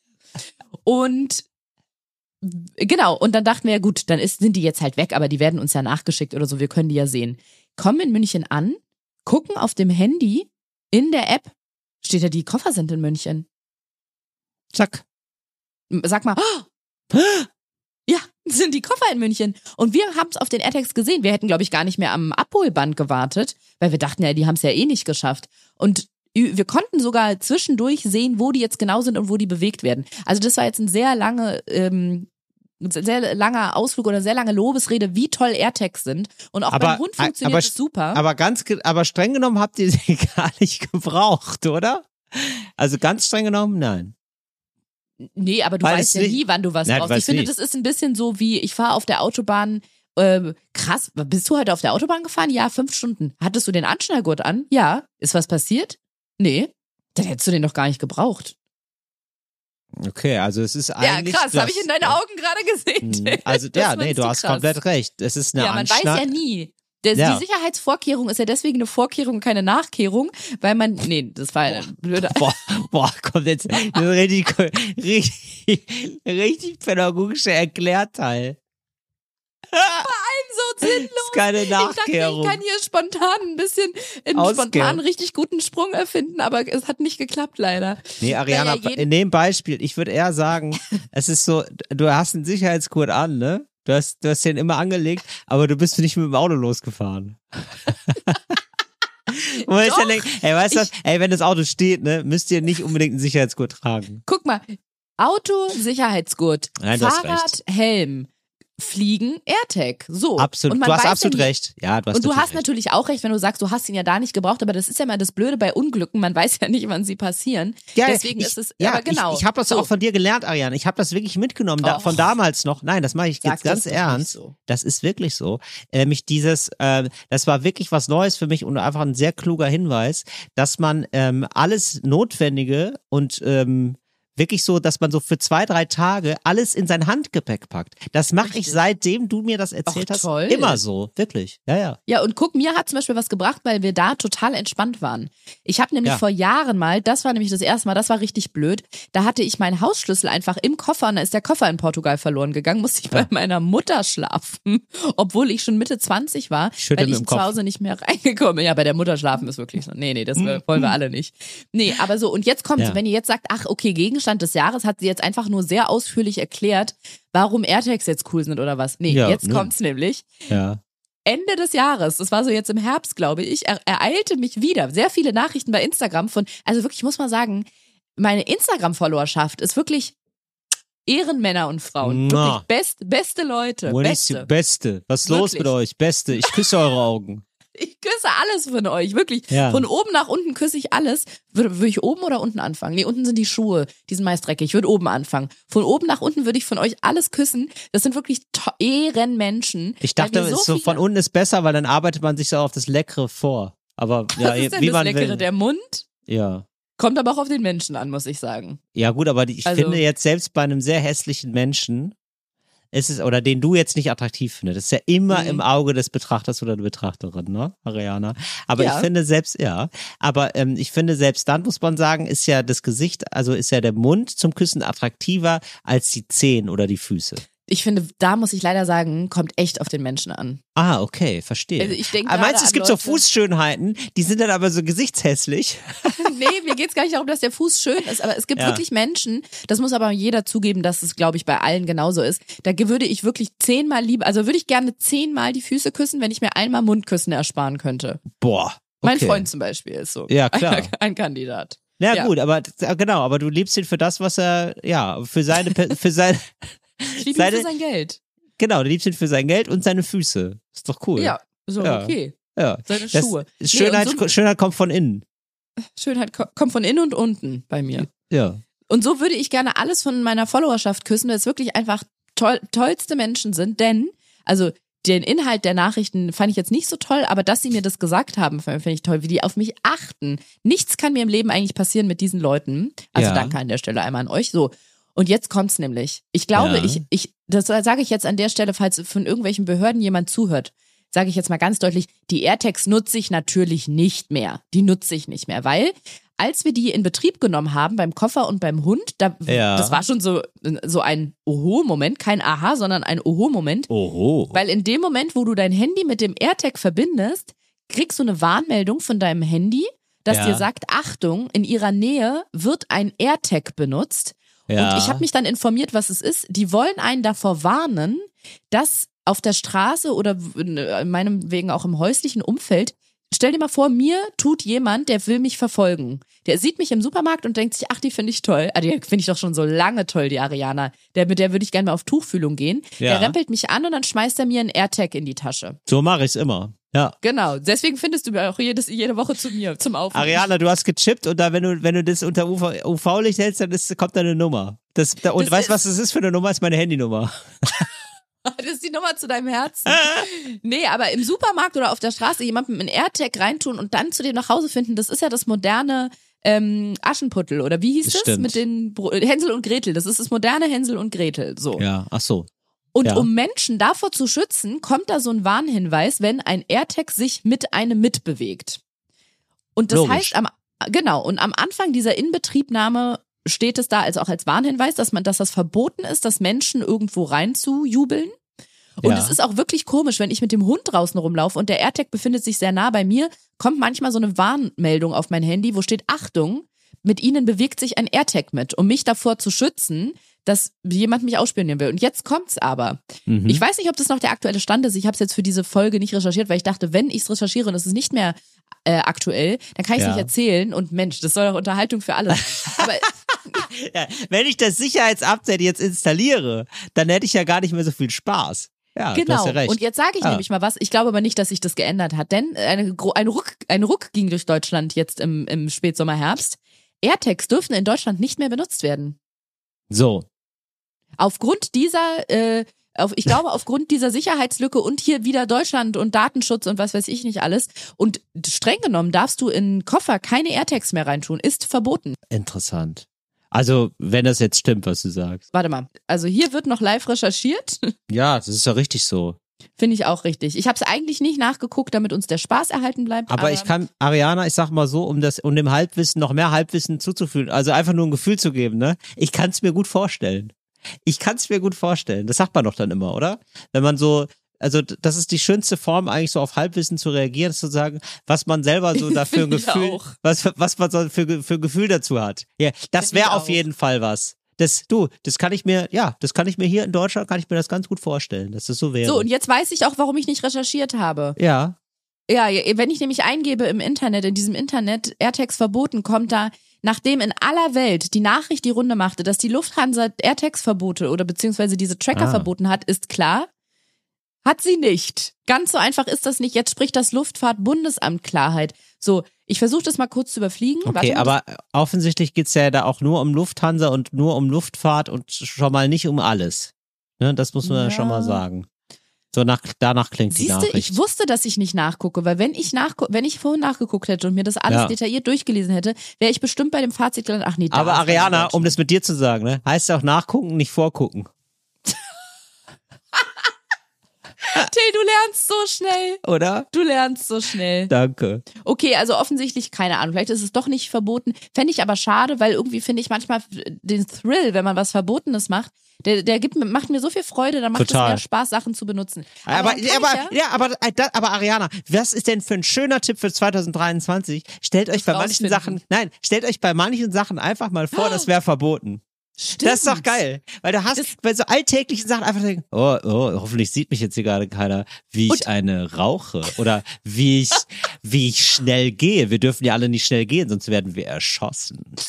Und genau, und dann dachten wir, ja gut, dann ist, sind die jetzt halt weg, aber die werden uns ja nachgeschickt oder so, wir können die ja sehen. Kommen in München an, gucken auf dem Handy, in der App, steht da, die Koffer sind in München. Zack. Sag mal, oh, ja, sind die Koffer in München. Und wir haben es auf den AirTags gesehen. Wir hätten, glaube ich, gar nicht mehr am Abholband gewartet, weil wir dachten ja, die haben es ja eh nicht geschafft. Und wir konnten sogar zwischendurch sehen, wo die jetzt genau sind und wo die bewegt werden. Also das war jetzt ein sehr lange, ähm, sehr langer Ausflug oder sehr lange Lobesrede, wie toll AirTags sind. Und auch Aber- beim Hund funktioniert aber- es super. Aber ganz, aber streng genommen habt ihr sie gar nicht gebraucht, oder? Also ganz streng genommen, nein. Nee, aber du Weil weißt ja nie, wann du was Nein, brauchst. Ich finde, nie. das ist ein bisschen so wie, ich fahre auf der Autobahn, äh, krass, bist du heute auf der Autobahn gefahren? Ja, fünf Stunden. Hattest du den Anschnallgurt an? Ja. Ist was passiert? Nee. Dann hättest du den doch gar nicht gebraucht. Okay, also es ist Ja, eigentlich. krass, das- habe ich in deinen Augen gerade gesehen. Mhm. Also ja, nee, du hast krass. komplett recht. Es ist eine Ja, man weiß Anschnall- ja nie. Das, Ja. Die Sicherheitsvorkehrung ist ja deswegen eine Vorkehrung, keine Nachkehrung, weil man, nee, das war eine blöde. Boah, boah, kommt jetzt ein richtig, richtig, richtig pädagogischer Erklärteil. sinnlos. Ist keine Ich dachte, ich Nachkehrung. kann hier spontan ein bisschen, einen Auskehren. spontan richtig guten Sprung erfinden, aber es hat nicht geklappt, leider. Nee, Ariana, Naja, jeden- in dem Beispiel, ich würde eher sagen, es ist so, du hast einen Sicherheitsgurt an, ne? Du hast, du hast den immer angelegt, aber du bist nicht mit dem Auto losgefahren. Ja Doch. denkt, ey, weißt du was? Ey, wenn das Auto steht, ne, müsst ihr nicht unbedingt einen Sicherheitsgurt tragen. Guck mal, Auto, Sicherheitsgurt, Nein, Fahrrad, Helm, Fliegen, AirTag. So. Absolut. Du hast absolut ja recht. Ja, du hast Und du hast recht. natürlich auch recht, wenn du sagst, du hast ihn ja da nicht gebraucht, aber das ist ja mal das Blöde bei Unglücken, man weiß ja nicht, wann sie passieren. Ja, Deswegen ich, ist es, ja, genau. Ich, ich habe das so. auch von dir gelernt, Ariane. Ich habe das wirklich mitgenommen, da, von damals noch. Nein, das mache ich Sag jetzt ganz ernst. so. Das ist wirklich so. Nämlich dieses, äh, das war wirklich was Neues für mich und einfach ein sehr kluger Hinweis, dass man ähm, alles Notwendige und ähm, wirklich so, dass man so für zwei, drei Tage alles in sein Handgepäck packt. Das mache ich seitdem du mir das erzählt Ach, hast. toll. Immer so, wirklich. Ja, ja. Ja, und guck, mir hat zum Beispiel was gebracht, weil wir da total entspannt waren. Ich habe nämlich Ja. vor Jahren mal, das war nämlich das erste Mal, das war richtig blöd, da hatte ich meinen Hausschlüssel einfach im Koffer und da ist der Koffer in Portugal verloren gegangen, musste ich bei meiner Mutter schlafen, obwohl ich schon Mitte 20 war, schüttel weil ich zu Kopf. Hause nicht mehr reingekommen bin. Ja, bei der Mutter schlafen ist wirklich so. Nee, nee, das wollen wir alle nicht. Nee, aber so, und jetzt kommt, Ja. wenn ihr jetzt sagt, ach, okay, Gegenstand des Jahres, hat sie jetzt einfach nur sehr ausführlich erklärt, warum AirTags jetzt cool sind oder was. Nee, Ja, jetzt ne. kommt's nämlich. Ja. Ende des Jahres, das war so jetzt im Herbst, glaube ich, er, ereilte mich wieder. Sehr viele Nachrichten bei Instagram von, also wirklich, ich muss mal sagen, meine Instagram-Followerschaft ist wirklich Ehrenmänner und Frauen. Mua. Wirklich best, beste Leute. Beste. Beste. Was ist los mit euch? Beste. Ich küsse eure Augen. Ich küsse alles von euch, wirklich. Ja. Von oben nach unten küsse ich alles. Würde, würde ich oben oder unten anfangen? Nee, unten sind die Schuhe, die sind meist dreckig. Ich würde oben anfangen. Von oben nach unten würde ich von euch alles küssen. Das sind wirklich Ehrenmenschen. Ich dachte, so viele- von unten ist besser, weil dann arbeitet man sich so auf das Leckere vor. Aber ja, Was ist denn wie das man Leckere? will. Der Mund? Ja. Kommt aber auch auf den Menschen an, muss ich sagen. Ja, gut, aber ich Also- finde jetzt selbst bei einem sehr hässlichen Menschen ist es, oder den du jetzt nicht attraktiv findest, das ist ja immer Mhm. im Auge des Betrachters oder der Betrachterin, ne, Ariana? Aber Ja. ich finde selbst, ja, aber ähm, ich finde selbst dann muss man sagen, ist ja das Gesicht, also ist ja der Mund zum Küssen attraktiver als die Zehen oder die Füße. Ich finde, da muss ich leider sagen, kommt echt auf den Menschen an. Ah, okay, verstehe. Also ich denke aber meinst du, es gibt so Leute- Fußschönheiten, die sind dann aber so gesichtshässlich? nee, mir geht's gar nicht darum, dass der Fuß schön ist, aber es gibt Ja. wirklich Menschen, das muss aber jeder zugeben, dass es, glaube ich, bei allen genauso ist. Da würde ich wirklich zehnmal lieber, also würde ich gerne zehnmal die Füße küssen, wenn ich mir einmal Mundküssen ersparen könnte. Boah. Okay. Mein Freund zum Beispiel ist so. Ja, klar. Ein, ein Kandidat. Ja, Ja. gut, aber genau, aber du liebst ihn für das, was er, ja, für seine, für sein, Ich liebe ihn Seine- für sein Geld. genau, du liebst ihn für sein Geld und seine Füße. Ist doch cool. Ja, so Ja. okay. ja. Seine Das, Schuhe. Schönheit, und so- Schönheit kommt von innen. Schönheit ko- kommt von innen und unten bei mir. Ja. Und so würde ich gerne alles von meiner Followerschaft küssen, weil es wirklich einfach toll, tollste Menschen sind, denn, also den Inhalt der Nachrichten fand ich jetzt nicht so toll, aber dass sie mir das gesagt haben, finde ich toll, wie die auf mich achten. Nichts kann mir im Leben eigentlich passieren mit diesen Leuten. Also Ja. danke an der Stelle einmal an euch. So. Und jetzt kommt's nämlich. Ich glaube, Ja. ich, ich, das sage ich jetzt an der Stelle, falls von irgendwelchen Behörden jemand zuhört, sage ich jetzt mal ganz deutlich, die AirTags nutze ich natürlich nicht mehr. Die nutze ich nicht mehr, weil als wir die in Betrieb genommen haben beim Koffer und beim Hund, da, Ja. das war schon so, so ein Oho-Moment, kein Aha, sondern ein Oho-Moment. Oho. Weil in dem Moment, wo du dein Handy mit dem AirTag verbindest, kriegst du eine Warnmeldung von deinem Handy, das Ja. dir sagt, Achtung, in ihrer Nähe wird ein AirTag benutzt. Ja. Und ich habe mich dann informiert, was es ist. Die wollen einen davor warnen, dass auf der Straße oder in meinem wegen auch im häuslichen Umfeld, stell dir mal vor, mir tut jemand, der will mich verfolgen. Der sieht mich im Supermarkt und denkt sich, ach, die finde ich toll. Ah, die finde ich doch schon so lange toll, die Ariana. Der, mit der würde ich gerne mal auf Tuchfühlung gehen. Ja. Der rempelt mich an und dann schmeißt er mir einen AirTag in die Tasche. So mache ich's immer. Ja. Genau. Deswegen findest du mir auch jedes, jede Woche zu mir zum Aufnehmen. Ariana, du hast gechippt und da, wenn du, wenn du das unter UV, UV-Licht hältst, dann ist, kommt da eine Nummer. Das, da, und Das weißt du, was das ist für eine Nummer? Das ist meine Handynummer. Das ist die Nummer zu deinem Herzen. nee, aber im Supermarkt oder auf der Straße jemandem einen AirTag reintun und dann zu dir nach Hause finden, das ist ja das moderne ähm, Aschenputtel oder wie hieß Das das? Mit den Bro Hänsel und Gretel. Das ist das moderne Hänsel und Gretel. So. Ja, ach so. Und Ja. um Menschen davor zu schützen, kommt da so ein Warnhinweis, wenn ein AirTag sich mit einem mitbewegt. Und das Logisch. heißt am genau und am Anfang dieser Inbetriebnahme steht es da also auch als Warnhinweis, dass man dass das verboten ist, dass Menschen irgendwo reinzujubeln. Und Ja. es ist auch wirklich komisch, wenn ich mit dem Hund draußen rumlaufe und der AirTag befindet sich sehr nah bei mir, kommt manchmal so eine Warnmeldung auf mein Handy, wo steht Achtung, mit ihnen bewegt sich ein AirTag mit, um mich davor zu schützen, dass jemand mich ausspionieren will. Und jetzt kommt's aber. Mhm. Ich weiß nicht, ob das noch der aktuelle Stand ist. Ich habe es jetzt für diese Folge nicht recherchiert, weil ich dachte, wenn ich es recherchiere und es ist nicht mehr äh, aktuell, dann kann ich es Ja. nicht erzählen. Und Mensch, das soll doch Unterhaltung für alle sein. Aber ja, wenn ich das Sicherheitsupdate jetzt installiere, dann hätte ich ja gar nicht mehr so viel Spaß. Ja, Genau. ja. Und jetzt sage ich Ah. nämlich mal was. Ich glaube aber nicht, dass sich das geändert hat, denn eine, gro- ein, Ruck, ein Ruck ging durch Deutschland jetzt im, im Spätsommer, Herbst. AirTags dürfen in Deutschland nicht mehr benutzt werden. so. Aufgrund dieser, äh, auf, ich glaube, aufgrund dieser Sicherheitslücke und hier wieder Deutschland und Datenschutz und was weiß ich nicht alles. Und streng genommen darfst du in Koffer keine AirTags mehr reintun. Ist verboten. Interessant. Also, wenn das jetzt stimmt, was du sagst. Warte mal. Also hier wird noch live recherchiert. Ja, das ist ja richtig so. Finde ich auch richtig. Ich habe es eigentlich nicht nachgeguckt, damit uns der Spaß erhalten bleibt. Aber, ich kann, Ariana, ich sag mal so, um das, um dem Halbwissen noch mehr Halbwissen zuzufügen, also einfach nur ein Gefühl zu geben, ne? Ich kann es mir gut vorstellen. Ich kann es mir gut vorstellen. Das sagt man doch dann immer, oder? Wenn man so, also das ist die schönste Form, eigentlich so auf Halbwissen zu reagieren, ist zu sagen, was man selber so dafür ein Gefühl, was, was man so für, für ein Gefühl dazu hat. Ja, das wäre auf jeden Fall was. Das, du, das kann ich mir, ja, das kann ich mir hier in Deutschland, kann ich mir das ganz gut vorstellen, dass das so wäre. So, und jetzt weiß ich auch, warum ich nicht recherchiert habe. ja, Ja, wenn ich nämlich eingebe im Internet, in diesem Internet AirTags verboten, kommt da, nachdem in aller Welt die Nachricht die Runde machte, dass die Lufthansa AirTags verbote oder beziehungsweise diese Tracker Ah. verboten hat, ist klar, hat sie nicht. Ganz so einfach ist das nicht. Jetzt spricht das Luftfahrtbundesamt Klarheit. So, ich versuche das mal kurz zu überfliegen. Warte Okay, mal, aber offensichtlich geht's ja da auch nur um Lufthansa und nur um Luftfahrt und schon mal nicht um alles. Ne, das muss man. Ja. schon mal sagen. So nach, danach klingt die Siehst du, Nachricht. ich wusste, dass ich nicht nachgucke, weil wenn ich nachgu wenn ich vorhin nachgeguckt hätte und mir das alles Ja. detailliert durchgelesen hätte, wäre ich bestimmt bei dem Fazit gelandet. Ach nee, da Aber Ariana, um das mit dir zu sagen, ne, heißt ja auch nachgucken, nicht vorgucken. Till, du lernst so schnell. Oder? Du lernst so schnell. Danke. Okay, also offensichtlich keine Ahnung. Vielleicht ist es doch nicht verboten. Fände ich aber schade, weil irgendwie finde ich manchmal den Thrill, wenn man was Verbotenes macht, der, der gibt, macht mir so viel Freude, dann macht Total. es mehr Spaß, Sachen zu benutzen. Aber, aber, ich ja, ja, aber, äh, aber Ariana, was ist denn für ein schöner Tipp für 2023? Stellt euch bei manchen. Sachen, nein, stellt euch bei manchen Sachen einfach mal vor, das wäre verboten. Stimmt. Das ist doch geil. Weil du hast Das- bei so alltäglichen Sachen einfach denken, oh, oh, hoffentlich sieht mich jetzt hier gerade keiner, wie ich Und- eine rauche oder wie ich, wie ich schnell gehe. Wir dürfen ja alle nicht schnell gehen, sonst werden wir erschossen.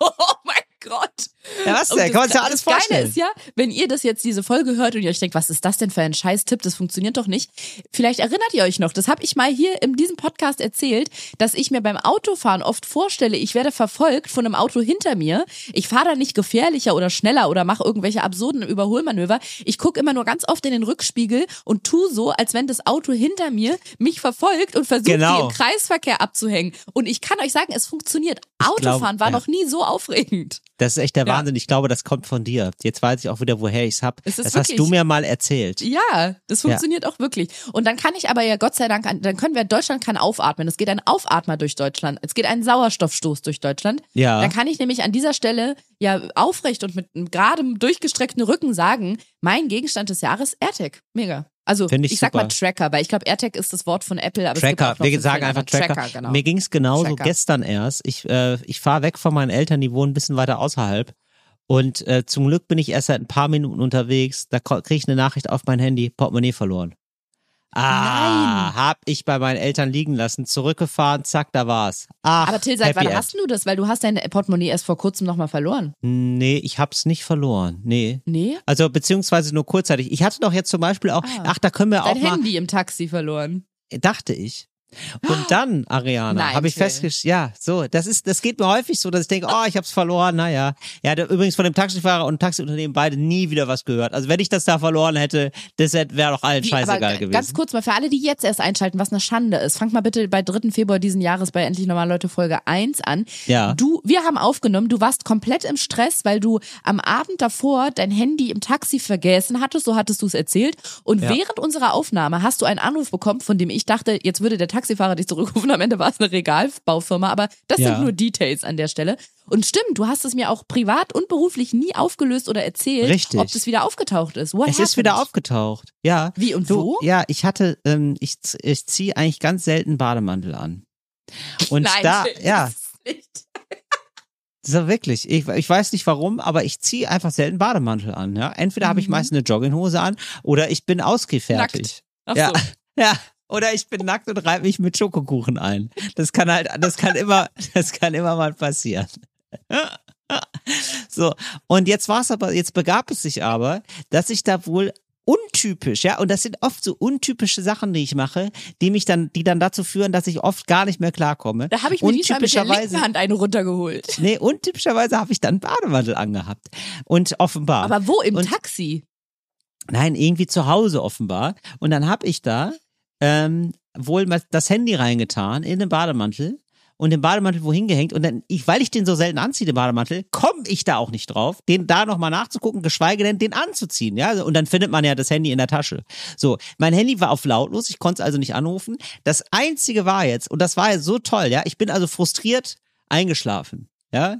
Oh mein Gott. Ja, was denn? Kann man sich ja alles das Geile vorstellen. ist ja, wenn ihr das jetzt diese Folge hört und ihr euch denkt, was ist das denn für ein Scheiß-Tipp, das funktioniert doch nicht. Vielleicht erinnert ihr euch noch, das habe ich mal hier in diesem Podcast erzählt, dass ich mir beim Autofahren oft vorstelle, ich werde verfolgt von einem Auto hinter mir. Ich fahre da nicht gefährlicher oder schneller oder mache irgendwelche absurden Überholmanöver. Ich gucke immer nur ganz oft in den Rückspiegel und tu so, als wenn das Auto hinter mir mich verfolgt und versucht, Genau. die im Kreisverkehr abzuhängen. Und ich kann euch sagen, es funktioniert. Autofahren war ja. noch nie so aufregend. Das ist echt der Ja. Wahnsinn. Ich glaube, das kommt von dir. Jetzt weiß ich auch wieder, woher hab. Es ist Das hast wirklich- du mir mal erzählt. Ja, das funktioniert auch wirklich. Und dann kann ich aber ja Gott sei Dank, an- dann können wir, Deutschland kann aufatmen. Es geht ein Aufatmer durch Deutschland. Es geht ein Sauerstoffstoß durch Deutschland. Ja. Dann kann ich nämlich an dieser Stelle ja aufrecht und mit einem geradem, durchgestreckten Rücken sagen, mein Gegenstand des Jahres, AirTag. Mega. Also, ich, ich sag mal. Tracker, weil ich glaube, AirTag ist das Wort von Apple, aber es Tracker, wir sagen einfach andere. Tracker. genau. Mir ging's genauso Tracker. gestern erst. Ich, äh, ich fahre weg von meinen Eltern, die wohnen ein bisschen weiter außerhalb. Und äh, zum Glück bin ich erst seit ein paar Minuten unterwegs. Da kriege ich eine Nachricht auf mein Handy, Portemonnaie verloren. Ah, Nein. hab ich bei meinen Eltern liegen lassen, zurückgefahren, zack, da war's. Ach, Aber Till, seit wann End. hast du das? Weil du hast dein Portemonnaie erst vor kurzem nochmal verloren. Nee, ich hab's nicht verloren. Nee. Nee? Also beziehungsweise nur kurzzeitig. Ich hatte doch jetzt zum Beispiel auch, Ah. ach, da können wir auch Dein mal, Handy im Taxi verloren. dachte ich. Und dann, Ariana, habe ich festgestellt, ja, so, das ist, das geht mir häufig so, dass ich denke, oh, ich hab's verloren, naja. Ja, der, übrigens von dem Taxifahrer und Taxiunternehmen beide nie wieder was gehört. Also wenn ich das da verloren hätte, das wäre doch allen Wie, scheißegal gewesen. Ganz kurz mal für alle, die jetzt erst einschalten, was eine Schande ist. Fangt mal bitte bei 3. Februar diesen Jahres bei Endlich Normal Leute Folge 1 an. Ja. Du, wir haben aufgenommen, du warst komplett im Stress, weil du am Abend davor dein Handy im Taxi vergessen hattest, so hattest du es erzählt. Und Ja. während unserer Aufnahme hast du einen Anruf bekommen, von dem ich dachte, jetzt würde der Taxifahrer dich zurückrufen. Am Ende war es eine Regalbaufirma, aber das Ja. sind nur Details an der Stelle. Und stimmt, du hast es mir auch privat und beruflich nie aufgelöst oder erzählt, Richtig. ob das wieder aufgetaucht ist. What es ist wieder happened? aufgetaucht. Ja. Wie und Du, wo? Ja, ich hatte, ähm, ich, ich ziehe eigentlich ganz selten Bademantel an. Und Nein, da, das ja, nicht. so wirklich. Ich, ich weiß nicht warum, aber ich ziehe einfach selten Bademantel an. Ja, entweder habe ich Mhm. meist eine Jogginghose an oder ich bin ausgehfertigt. Ach Ja, so. ja. Oder ich bin nackt und reibe mich mit Schokokuchen ein. Das kann halt, das kann immer, das kann immer mal passieren. So, und jetzt war es aber, jetzt begab es sich aber, dass ich da wohl untypisch, ja, und das sind oft so untypische Sachen, die ich mache, die mich dann, die dann dazu führen, dass ich oft gar nicht mehr klarkomme. Da habe ich mir diesmal mit der linken Hand eine runtergeholt. Nee, untypischerweise habe ich dann Bademantel angehabt. Und offenbar. Aber wo? Im und, Taxi? Nein, irgendwie zu Hause offenbar. Und dann habe ich da ähm, wohl das Handy reingetan in den Bademantel und den Bademantel wohin gehängt und dann, ich, weil ich den so selten anziehe, den Bademantel, komme ich da auch nicht drauf, den da nochmal nachzugucken, geschweige denn den anzuziehen, ja, und dann findet man ja das Handy in der Tasche. So, mein Handy war auf lautlos, ich konnte es also nicht anrufen. Das einzige war jetzt, und das war jetzt so toll, ja, ich bin also frustriert eingeschlafen, ja,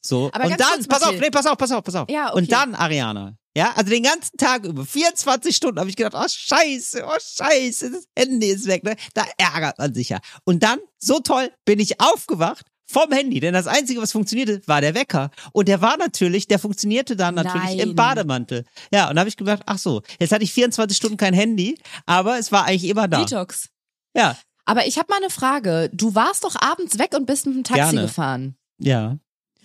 so. Aber und dann, pass auf, nee, pass auf, pass auf, pass auf. Ja, okay. Und dann, Ariana, ja, also den ganzen Tag über, 24 Stunden habe ich gedacht, oh scheiße, oh scheiße, das Handy ist weg, ne? Da ärgert man sich ja. Und dann, so toll, bin ich aufgewacht vom Handy, denn das Einzige, was funktionierte, war der Wecker. Und der war natürlich, der funktionierte dann natürlich Nein. im Bademantel. Ja, und da habe ich gedacht, ach so, jetzt hatte ich 24 Stunden kein Handy, aber es war eigentlich immer da. Detox. Ja, Aber ich habe mal eine Frage. Du warst doch abends weg und bist mit dem Taxi Gerne. gefahren. ja,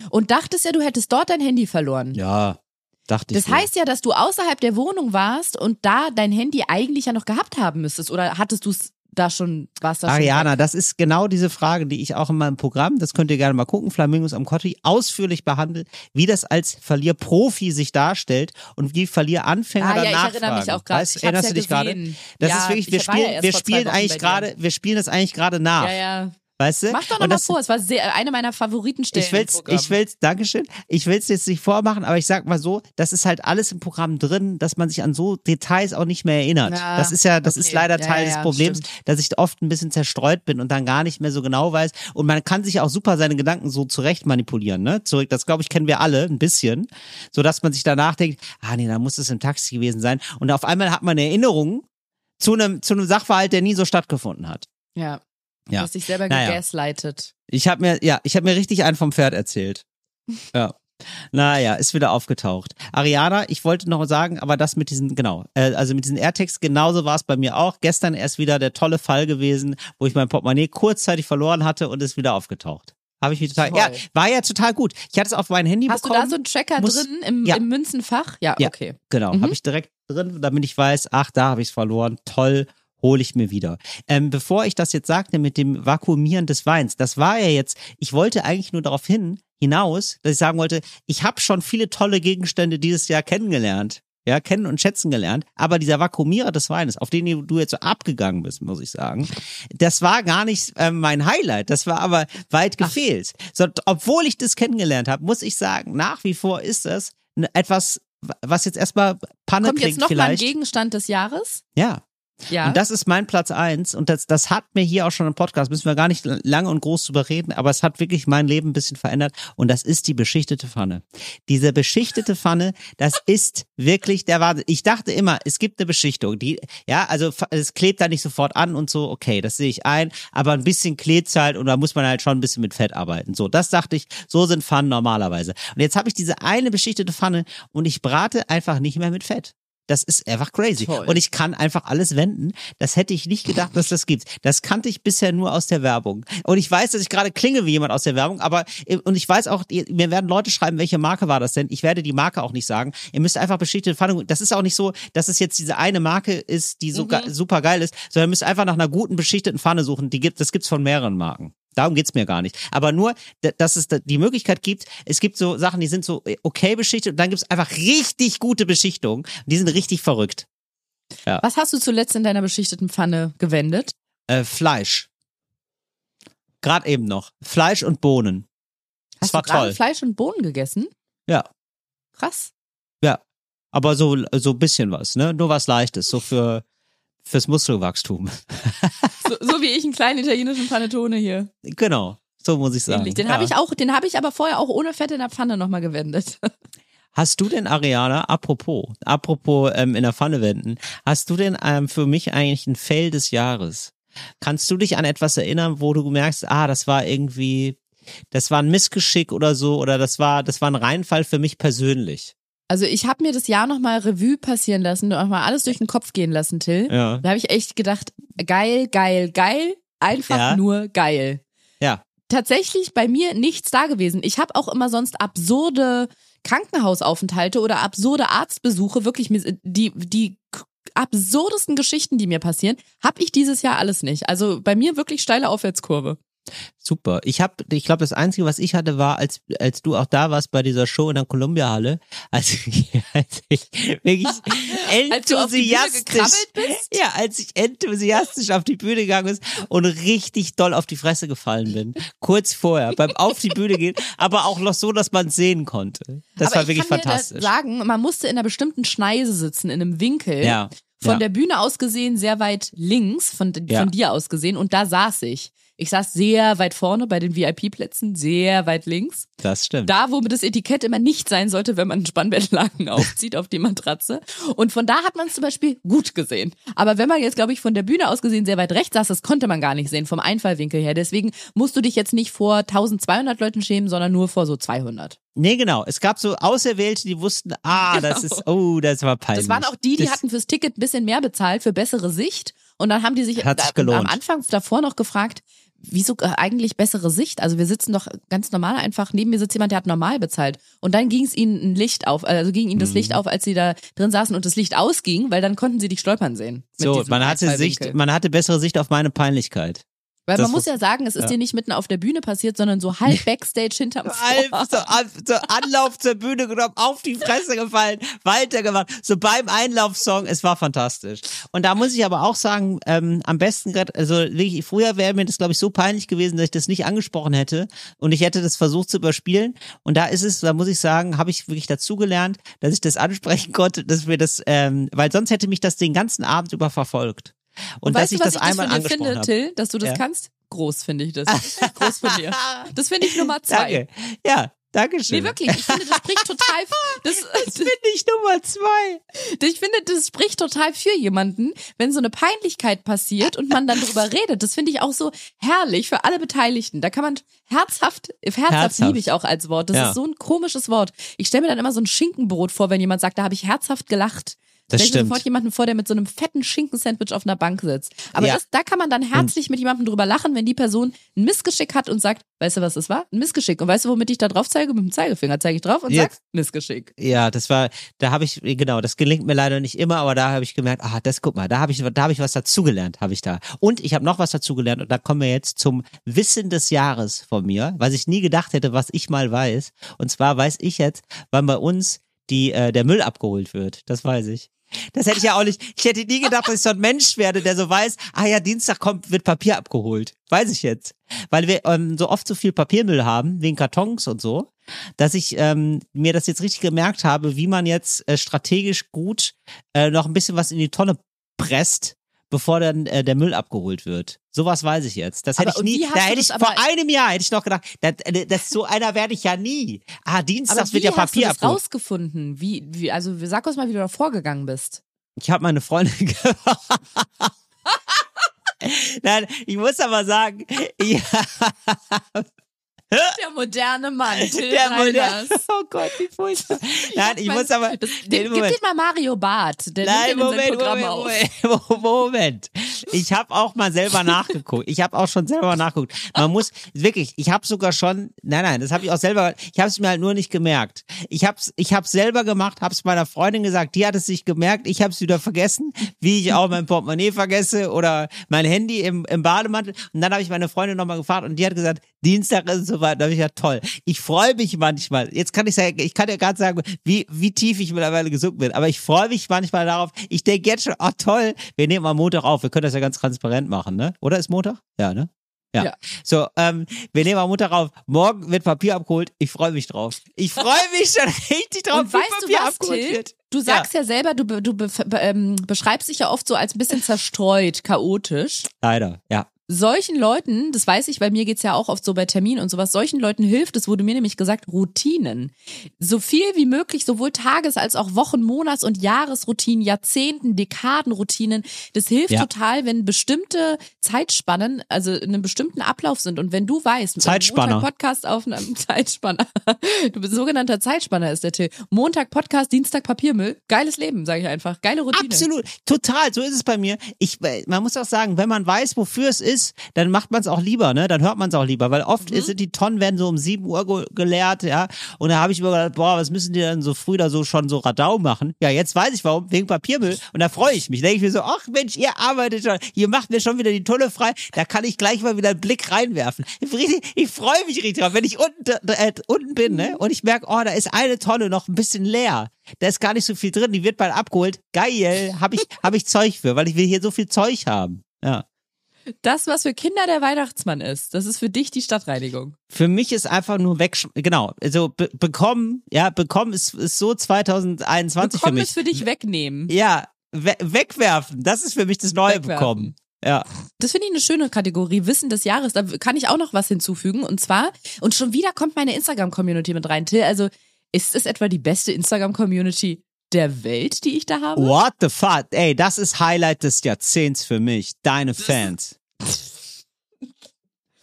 Und dachtest ja, du hättest dort dein Handy verloren. ja, dachte ich. Das heißt ja, dass du außerhalb der Wohnung warst und da dein Handy eigentlich ja noch gehabt haben müsstest. Oder hattest du es da schon, warst da schon Ariana, weg? das ist genau diese Frage, die ich auch in meinem Programm, das könnt ihr gerne mal gucken, Flamingos am Kotti, ausführlich behandelt, wie das als Verlierprofi sich darstellt und wie Verlieranfänger Ah, ja, ich erinnere mich auch gerade. Weißt, erinnerst ja du dich gerade? Das Ja, ist wirklich, ich wir ja spielen, erst wir spielen eigentlich gerade, wir spielen das eigentlich gerade nach. Ja, ja. Weißt du? Mach doch Und noch mal das- vor. Es war sehr, eine meiner Favoritenstellen. Ich will's, ich will's, Dankeschön. Ich will's jetzt nicht vormachen, aber ich sag mal so, das ist halt alles im Programm drin, dass man sich an so Details auch nicht mehr erinnert. Ja, das ist ja, das okay. ist leider Ja, Teil ja, des Problems, stimmt. dass ich oft ein bisschen zerstreut bin und dann gar nicht mehr so genau weiß. Und man kann sich auch super seine Gedanken so zurecht manipulieren, ne? Zurück, das glaube ich kennen wir alle ein bisschen, so dass man sich danach denkt, ah nee, da muss es im Taxi gewesen sein. Und auf einmal hat man Erinnerungen zu einem, zu einem Sachverhalt, der nie so stattgefunden hat. Ja. Du Ja. hast dich selber Naja. gegaslightet. Ich habe mir, ja, ich habe mir richtig einen vom Pferd erzählt. Ja. Naja, ist wieder aufgetaucht. Ariana, ich wollte noch sagen, aber das mit diesen, genau, äh, also mit diesen AirTags, genauso war es bei mir auch. Gestern erst wieder der tolle Fall gewesen, wo ich mein Portemonnaie kurzzeitig verloren hatte und ist wieder aufgetaucht. Habe ich mich total, Toll. ja, war ja total gut. Ich hatte es auf mein Handy Hast du bekommen. da so einen Tracker muss- drin im, Ja. im Münzenfach? Ja, Ja. okay. Genau, Mhm. habe ich direkt drin, damit ich weiß, ach, da habe ich es verloren. Toll, hole ich mir wieder. Ähm, bevor ich das jetzt sagte mit dem Vakuumieren des Weins, das war ja jetzt, ich wollte eigentlich nur darauf hin, hinaus, dass ich sagen wollte, ich habe schon viele tolle Gegenstände dieses Jahr kennengelernt. Ja, kennen und schätzen gelernt. Aber dieser Vakuumierer des Weines, auf den du jetzt so abgegangen bist, muss ich sagen, das war gar nicht ähm, mein Highlight. Das war aber weit gefehlt. So, obwohl ich das kennengelernt habe, muss ich sagen, nach wie vor ist das etwas, was jetzt erstmal Panne Kommt jetzt noch mal ein vielleicht. Gegenstand des Jahres? ja. Ja. Und das ist mein Platz eins und das, das hat mir hier auch schon im Podcast, müssen wir gar nicht lange und groß drüber reden, aber es hat wirklich mein Leben ein bisschen verändert und das ist die beschichtete Pfanne. Diese beschichtete Pfanne, das ist wirklich der Wahnsinn. Ich dachte immer, es gibt eine Beschichtung, die, ja, also es klebt da nicht sofort an und so, okay, das sehe ich ein, aber ein bisschen klebt's halt und da muss man halt schon ein bisschen mit Fett arbeiten. So, das dachte ich, so sind Pfannen normalerweise. Und jetzt habe ich diese eine beschichtete Pfanne und ich brate einfach nicht mehr mit Fett. Das ist einfach crazy. Toll. Und ich kann einfach alles wenden. Das hätte ich nicht gedacht, dass das gibt. Das kannte ich bisher nur aus der Werbung. Und ich weiß, dass ich gerade klinge wie jemand aus der Werbung, aber und ich weiß auch, mir werden Leute schreiben, welche Marke war das denn? Ich werde die Marke auch nicht sagen. Ihr müsst einfach beschichtete Pfanne. Das ist auch nicht so, dass es jetzt diese eine Marke ist, die so ge- super geil ist, sondern ihr müsst einfach nach einer guten beschichteten Pfanne suchen. Die gibt, das gibt's von mehreren Marken. Darum geht's mir gar nicht. Aber nur, dass es die Möglichkeit gibt, es gibt so Sachen, die sind so äh, okay beschichtet und dann gibt's einfach richtig gute Beschichtungen. Die sind richtig verrückt. Was hast du zuletzt in deiner beschichteten Pfanne gewendet? Äh, Fleisch. Gerade eben noch. Fleisch und Bohnen. Das Hast war du toll. Fleisch und Bohnen gegessen? Ja. Krass. Ja. Aber so, so ein bisschen was, ne? Nur was Leichtes, so für, fürs Muskelwachstum. So, so wie ich einen kleinen italienischen Panettone hier. genau. So muss ich sagen. Den ja. habe ich auch, den habe ich aber vorher auch ohne Fett in der Pfanne nochmal gewendet. Hast du denn, Ariana, apropos, apropos ähm, in der Pfanne wenden, hast du denn ähm, für mich eigentlich ein Fail des Jahres? Kannst du dich an etwas erinnern, wo du merkst, ah, das war irgendwie, das war ein Missgeschick oder so, oder das war, das war ein Reinfall für mich persönlich? Also ich habe mir das Jahr nochmal Revue passieren lassen, nochmal alles durch den Kopf gehen lassen, Till. Ja. Da habe ich echt gedacht, geil, geil, geil, einfach Ja. nur geil. Ja. tatsächlich bei mir nichts da gewesen. Ich habe auch immer sonst absurde Krankenhausaufenthalte oder absurde Arztbesuche, wirklich die die absurdesten Geschichten, die mir passieren, habe ich dieses Jahr alles nicht. Also bei mir wirklich steile Aufwärtskurve. Super. Ich habe, ich glaube, das Einzige, was ich hatte, war, als als du auch da warst bei dieser Show in der Columbia Halle, als ich, als ich wirklich Als du auf die Bühne enthusiastisch, bist? ja, als ich enthusiastisch auf die Bühne gegangen bin und richtig doll auf die Fresse gefallen bin, kurz vorher beim auf die Bühne gehen, aber auch noch so, dass man sehen konnte. Das Aber war ich wirklich kann fantastisch. Da sagen, man musste in einer bestimmten Schneise sitzen, in einem Winkel. Ja. Von ja. der Bühne aus gesehen sehr weit links, von, Ja. von dir aus gesehen. Und da saß ich. Ich saß sehr weit vorne bei den VIP-Plätzen, sehr weit links. das stimmt. Da, wo das Etikett immer nicht sein sollte, wenn man einen Spannbettlaken aufzieht auf die Matratze. Und von da hat man es zum Beispiel gut gesehen. Aber wenn man jetzt, glaube ich, von der Bühne aus gesehen sehr weit rechts saß, das konnte man gar nicht sehen, vom Einfallwinkel her. Deswegen musst du dich jetzt nicht vor 1200 Leuten schämen, sondern nur vor so 200. Nee, genau. Es gab so Auserwählte, die wussten, ah, das ist, oh, das war peinlich. Genau. Das waren auch die, die das, hatten fürs Ticket ein bisschen mehr bezahlt für bessere Sicht. Und dann haben die sich, Hat sich gelohnt. am Anfang davor noch gefragt, wieso äh, eigentlich bessere Sicht? Also wir sitzen doch ganz normal einfach, neben mir sitzt jemand, der hat normal bezahlt. Und dann ging es ihnen ein Licht auf, also ging ihnen Mhm. das Licht auf, als sie da drin saßen und das Licht ausging, weil dann konnten sie dich stolpern sehen. So, man hatte. Sicht, man hatte bessere Sicht auf meine Peinlichkeit. Weil das man muss ja sagen, es ist ja. dir nicht mitten auf der Bühne passiert, sondern so halb Backstage hinterm Halb Vorhang. so, so Anlauf zur Bühne genommen, auf die Fresse gefallen, weitergemacht. So beim Einlaufsong, es war fantastisch. Und da muss ich aber auch sagen, ähm, am besten gerade, also früher wäre mir das, glaube ich, so peinlich gewesen, dass ich das nicht angesprochen hätte und ich hätte das versucht zu überspielen. Und da ist es, da muss ich sagen, habe ich wirklich dazugelernt, dass ich das ansprechen konnte, dass wir das, ähm, weil sonst hätte mich das den ganzen Abend über verfolgt. Und, dass weißt ich du, was das ich einmal das von dir angesprochen finde, habe. Till, dass du das Ja. kannst? Groß finde ich das. Groß von dir. Das finde ich Nummer zwei. Danke. Ja, danke schön. Nee, wirklich. Ich finde, das spricht total. Das, Das bin ich Nummer zwei. ich finde, das spricht total für jemanden, wenn so eine Peinlichkeit passiert und man dann drüber redet. Das finde ich auch so herrlich für alle Beteiligten. Da kann man herzhaft, herzhaft, Herzhaft. liebe ich auch als Wort. Das Ja. ist so ein komisches Wort. Ich stelle mir dann immer so ein Schinkenbrot vor, wenn jemand sagt, da habe ich herzhaft gelacht. Das Stell dir stimmt. sofort jemanden vor, der mit so einem fetten Schinkensandwich auf einer Bank sitzt. Aber Ja. das, da kann man dann herzlich mit jemandem drüber lachen, wenn die Person ein Missgeschick hat und sagt, weißt du, was das war? Ein Missgeschick. Und weißt du, womit ich da drauf zeige? Mit dem Zeigefinger zeige ich drauf und Jetzt. sag, Missgeschick. Ja, das war, da habe ich, genau, das gelingt mir leider nicht immer, aber da habe ich gemerkt, ah, das guck mal, da habe ich, da habe ich was dazugelernt, habe ich da. Und ich habe noch was dazugelernt und da kommen wir jetzt zum Wissen des Jahres von mir, was ich nie gedacht hätte, was ich mal weiß. Und zwar weiß ich jetzt, wann bei uns die, äh, der Müll abgeholt wird. Das weiß ich. Das hätte ich ja auch nicht. Ich hätte nie gedacht, dass ich so ein Mensch werde, der so weiß, ah ja, Dienstag kommt, wird Papier abgeholt. Weiß ich jetzt. Weil wir ähm, so oft so viel Papiermüll haben, wegen Kartons und so, dass ich ähm, mir das jetzt richtig gemerkt habe, wie man jetzt äh, strategisch gut äh, noch ein bisschen was in die Tonne presst, bevor dann äh, der Müll abgeholt wird. Sowas weiß ich jetzt. Das hätte Aber ich und nie. wie hast Da du hätte ich vor einem Jahr hätte ich noch gedacht, das, äh, das so einer werde ich ja nie. Ah, Dienstags wie wird ja hast du Papier das abgeholt. rausgefunden? Wie, wie, also sag uns mal, wie du da vorgegangen bist. Ich habe meine Freundin. Nein, ich muss aber sagen, ich, Der moderne Mann, Till der. Modell. Oh Gott, wie furchtbar. Nein, ich Mein- muss aber. Das, den, gib Moment. den mal Mario Barth. Der Nein, nimmt Moment, Programm Moment, auf. Moment, Moment. Ich habe auch mal selber nachgeguckt. Ich habe auch schon selber nachgeguckt. Man muss wirklich, ich habe sogar schon, nein, nein, das habe ich auch selber, ich habe es mir halt nur nicht gemerkt. Ich habe es ich hab's selber gemacht, habe es meiner Freundin gesagt, die hat es sich gemerkt, ich habe es wieder vergessen, wie ich auch mein Portemonnaie vergesse oder mein Handy im, im Bademantel. Und dann habe ich meine Freundin nochmal gefragt und die hat gesagt, Dienstag ist es soweit. Da habe ich gesagt, toll. Ich freue mich manchmal. Jetzt kann ich sagen, ich kann ja gerade sagen, wie, wie tief ich mittlerweile gesungen bin. Aber ich freue mich manchmal darauf. Ich denke jetzt schon, oh toll, wir nehmen am Montag auf. Wir können das ja ganz transparent machen, ne? Oder ist Montag? Ja, ne? Ja. Ja. So, ähm, wir nehmen am Montag auf. Morgen wird Papier abgeholt. Ich freue mich drauf. Ich freue mich schon richtig drauf, Und wie weißt du Papier was, abgeholt Till? wird. Du sagst ja, selber, du, du be, be, ähm, beschreibst dich ja oft so als ein bisschen zerstreut, chaotisch. Leider, ja. Solchen Leuten, das weiß ich, bei mir geht's ja auch oft so bei Terminen und sowas, solchen Leuten hilft, es wurde mir nämlich gesagt, Routinen. So viel wie möglich, sowohl Tages- als auch Wochen-, Monats- und Jahresroutinen, Jahrzehnten, Dekadenroutinen. Das hilft Ja. total, wenn bestimmte Zeitspannen, also in einem bestimmten Ablauf sind. Und wenn du weißt, Zeitspanner. Montag Podcast auf einem Zeitspanner. Du bist sogenannter Zeitspanner ist der Till. Montag Podcast, Dienstag Papiermüll. Geiles Leben, sage ich einfach. Geile Routine. Absolut, total, so ist es bei mir. Ich, man muss auch sagen, wenn man weiß, wofür es ist, ist, dann macht man es auch lieber, ne? Dann hört man es auch lieber, weil oft Mhm. sind die Tonnen werden so um 7 Uhr ge geleert, ja. Und da habe ich mir gedacht, boah, was müssen die denn so früh da so schon so Radau machen? Ja, jetzt weiß ich warum, wegen Papiermüll. Und da freue ich mich. Denke ich mir so, ach Mensch, ihr arbeitet schon, ihr macht mir schon wieder die Tulle frei, da kann ich gleich mal wieder einen Blick reinwerfen. Richtig, ich freue mich richtig drauf, wenn ich unten, äh, unten bin, ne? Und ich merke, oh, da ist eine Tonne noch ein bisschen leer. Da ist gar nicht so viel drin, die wird bald abgeholt. Geil, habe ich, hab ich Zeug für, weil ich will hier so viel Zeug haben. Ja. Das, was für Kinder der Weihnachtsmann ist, das ist für dich die Stadtreinigung. Für mich ist einfach nur weg, genau, also be bekommen, ja, bekommen ist, ist so 2021 Bekommen für mich. es für dich wegnehmen. Ja, we wegwerfen, das ist für mich das neue Wegwerfen. bekommen. Ja. Das finde ich eine schöne Kategorie, Wissen des Jahres. Da kann ich auch noch was hinzufügen. Und zwar, und schon wieder kommt meine Instagram-Community mit rein. Till, also ist es etwa die beste Instagram-Community der Welt, die ich da habe? What the fuck? Ey, das ist Highlight des Jahrzehnts für mich. Deine Fans.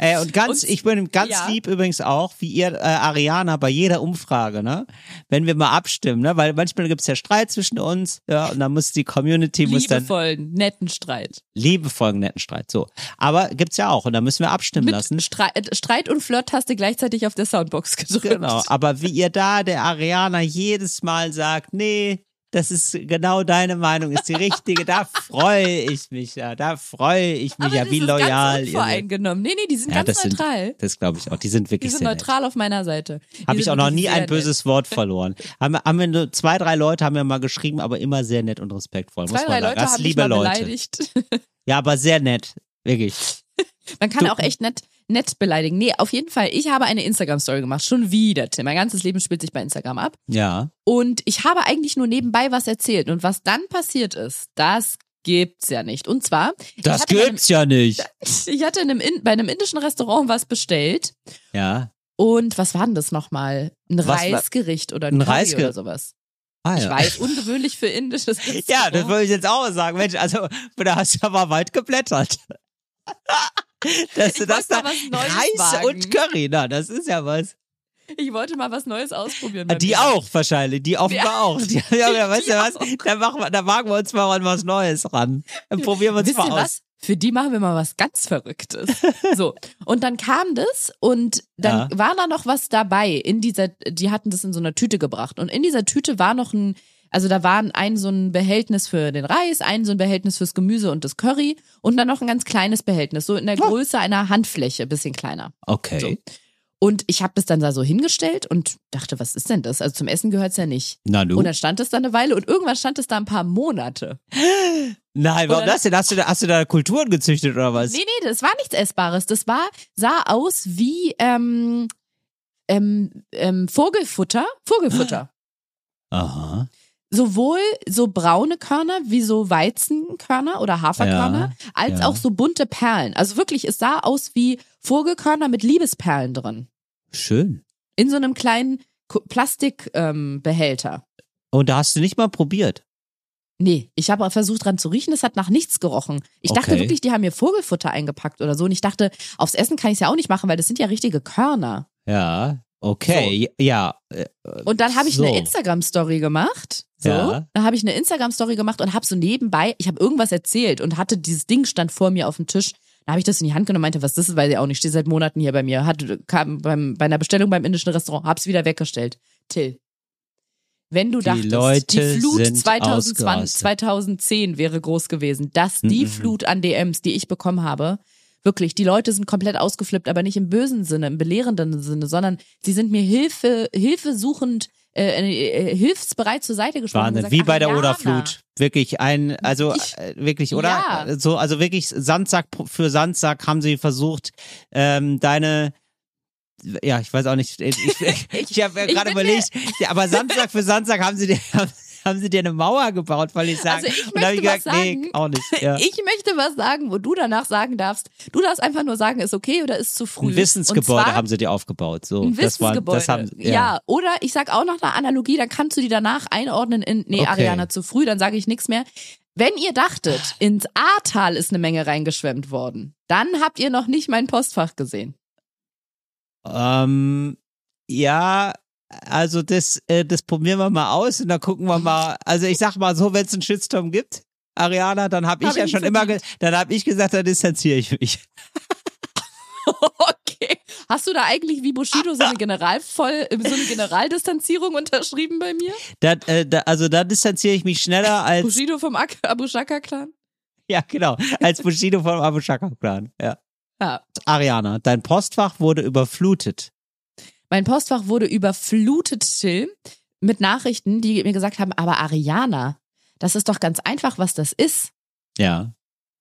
Ey, und ganz, Und- ich bin ganz ja. lieb übrigens auch, wie ihr, äh, Ariana, bei jeder Umfrage, ne? Wenn wir mal abstimmen, ne? Weil manchmal gibt's ja Streit zwischen uns, ja, und dann muss die Community, muss dann Liebevollen, netten Streit. liebevollen netten Streit, so. Aber gibt's ja auch, und da müssen wir abstimmen Mit lassen. Streit, Streit und Flirt-Taste gleichzeitig auf der Soundbox gedrückt. Genau, aber wie ihr da der Ariana jedes Mal sagt, nee, das ist genau deine Meinung, ist die richtige, da freue ich mich ja, da freue ich mich Aber ja, wie loyal ganz unvoreingenommen. Nee, nee, die sind Ja, ganz das sind- neutral. Das glaube ich auch, die sind die wirklich sind sehr nett. neutral auf meiner Seite. Die Habe ich sind auch noch nie ein nett. böses Wort verloren. Haben, wir- haben wir nur zwei, drei Leute haben wir mal geschrieben, aber immer sehr nett und respektvoll, muss Zwei, man drei sagen. Leute Das haben mich liebe mal Leute. beleidigt. Ja, aber sehr nett, wirklich. Man kann Du- auch echt nett, nett beleidigen. Nee, auf jeden Fall. Ich habe eine Instagram-Story gemacht. Schon wieder, Tim. Mein ganzes Leben spielt sich bei Instagram ab. Ja. Und ich habe eigentlich nur nebenbei was erzählt. Und was dann passiert ist, das gibt's ja nicht. Und zwar, Das ich gibt's ja nicht. Einem, ich hatte in einem, In- bei einem indischen Restaurant was bestellt. Ja. Und was war denn das nochmal? Ein Was Reisgericht oder ein, Ein Curry Reisge- oder sowas. Ah, Ich ja. weiß, ungewöhnlich für indisches. Ja, das wollte ich jetzt auch sagen. Mensch, also da hast du aber weit geblättert. Dass du das da mal was Neues Reis wagen. und Curry, na, das ist ja was. Ich wollte mal was Neues ausprobieren. Ah, Die mir. auch wahrscheinlich, die offenbar Ja. auch. Die, ja, ja, weißt du was? auch. Da machen wir, da wagen wir uns mal an was Neues ran. Dann probieren wir uns Wisst mal aus. was? Für die machen wir mal was ganz Verrücktes. So. Und dann kam das und dann Ja. war da noch was dabei in dieser, die hatten das in so einer Tüte gebracht. Und in dieser Tüte war noch ein, also da war ein so ein Behältnis für den Reis, ein so ein Behältnis fürs Gemüse und das Curry und dann noch ein ganz kleines Behältnis, so in der Größe einer Handfläche, bisschen kleiner. Okay. So. Und ich habe das dann da so hingestellt und dachte, was ist denn das? Also zum Essen gehört's ja nicht. Na du? Und dann stand es da eine Weile und irgendwann stand es da ein paar Monate. Nein, warum das denn? Hast du, da, hast du da Kulturen gezüchtet oder was? Nee, nee, das war nichts Essbares. Das war, sah aus wie ähm, ähm, ähm, Vogelfutter. Vogelfutter. Aha. Sowohl so braune Körner wie so Weizenkörner oder Haferkörner, als ja. auch so bunte Perlen. Also wirklich, es sah aus wie Vogelkörner mit Liebesperlen drin. Schön. In so einem kleinen Plastikbehälter. Ähm. Und da hast du nicht mal probiert. Nee, ich habe versucht dran zu riechen, es hat nach nichts gerochen. Ich dachte Okay. wirklich, die haben mir Vogelfutter eingepackt oder so. Und ich dachte, aufs Essen kann ich es ja auch nicht machen, weil das sind ja richtige Körner. Ja. Okay. Ja. äh, Und dann habe ich So. eine Instagram-Story gemacht. So, Ja. dann habe ich eine Instagram-Story gemacht und habe so nebenbei, ich habe irgendwas erzählt und hatte dieses Ding stand vor mir auf dem Tisch. Da habe ich das in die Hand genommen und meinte, was das ist, weiß ich auch nicht, steht seit Monaten hier bei mir. Hat, kam beim, bei einer Bestellung beim indischen Restaurant, hab's wieder weggestellt. Till. Wenn du Die dachtest, Leute die Flut sind 2020, ausgerastet. 2010 wäre groß gewesen, dass die Mhm. Flut an DMs, die ich bekommen habe, wirklich, die Leute sind komplett ausgeflippt, aber nicht im bösen Sinne, im belehrenden Sinne, sondern sie sind mir Hilfe, hilfesuchend, äh, äh, hilfsbereit zur Seite gesprungen. Wahnsinn. gesagt, Wie bei der Oderflut. Wirklich ein, also Ich- äh, wirklich, oder? Ja. So, also wirklich Sandsack für Sandsack haben sie versucht, ähm, deine ja, ich weiß auch nicht. Ich, ich, ich habe ich gerade überlegt, ja, aber Sandsack für Sandsack haben sie haben sie dir eine Mauer gebaut, weil ich sagen. Also ich ich möchte gesagt, was nee, sagen. auch nicht. Ja. Ich möchte was sagen, wo du danach sagen darfst. Du darfst einfach nur sagen, ist okay oder ist zu früh. Ein Wissensgebäude zwar haben sie dir aufgebaut. So, Ein das war, Wissensgebäude. das haben, ja. ja. oder ich sag auch noch eine Analogie, dann kannst du die danach einordnen in, nee, Okay. Ariana, zu früh, dann sage ich nichts mehr. Wenn ihr dachtet, ins Ahrtal ist eine Menge reingeschwemmt worden, dann habt ihr noch nicht mein Postfach gesehen. Ähm, ja, also das, äh, das probieren wir mal aus und dann gucken wir mal. Also ich sag mal so, wenn es einen Shitstorm gibt, Ariana, dann habe ich Hab ja ich schon immer, ge dann habe ich gesagt, da distanziere ich mich. Okay. Hast du da eigentlich wie Bushido so eine Generalvoll, so eine Generaldistanzierung unterschrieben bei mir? Da, äh, da, also da distanziere ich mich schneller als, Bushido vom Ak Abu Shaka Clan? ja genau, als Bushido vom Abu Shaka Clan. Ja. Ja. Ariana, dein Postfach wurde überflutet. Mein Postfach wurde überflutet, Till, mit Nachrichten, die mir gesagt haben, aber Ariana, das ist doch ganz einfach, was das ist. Ja.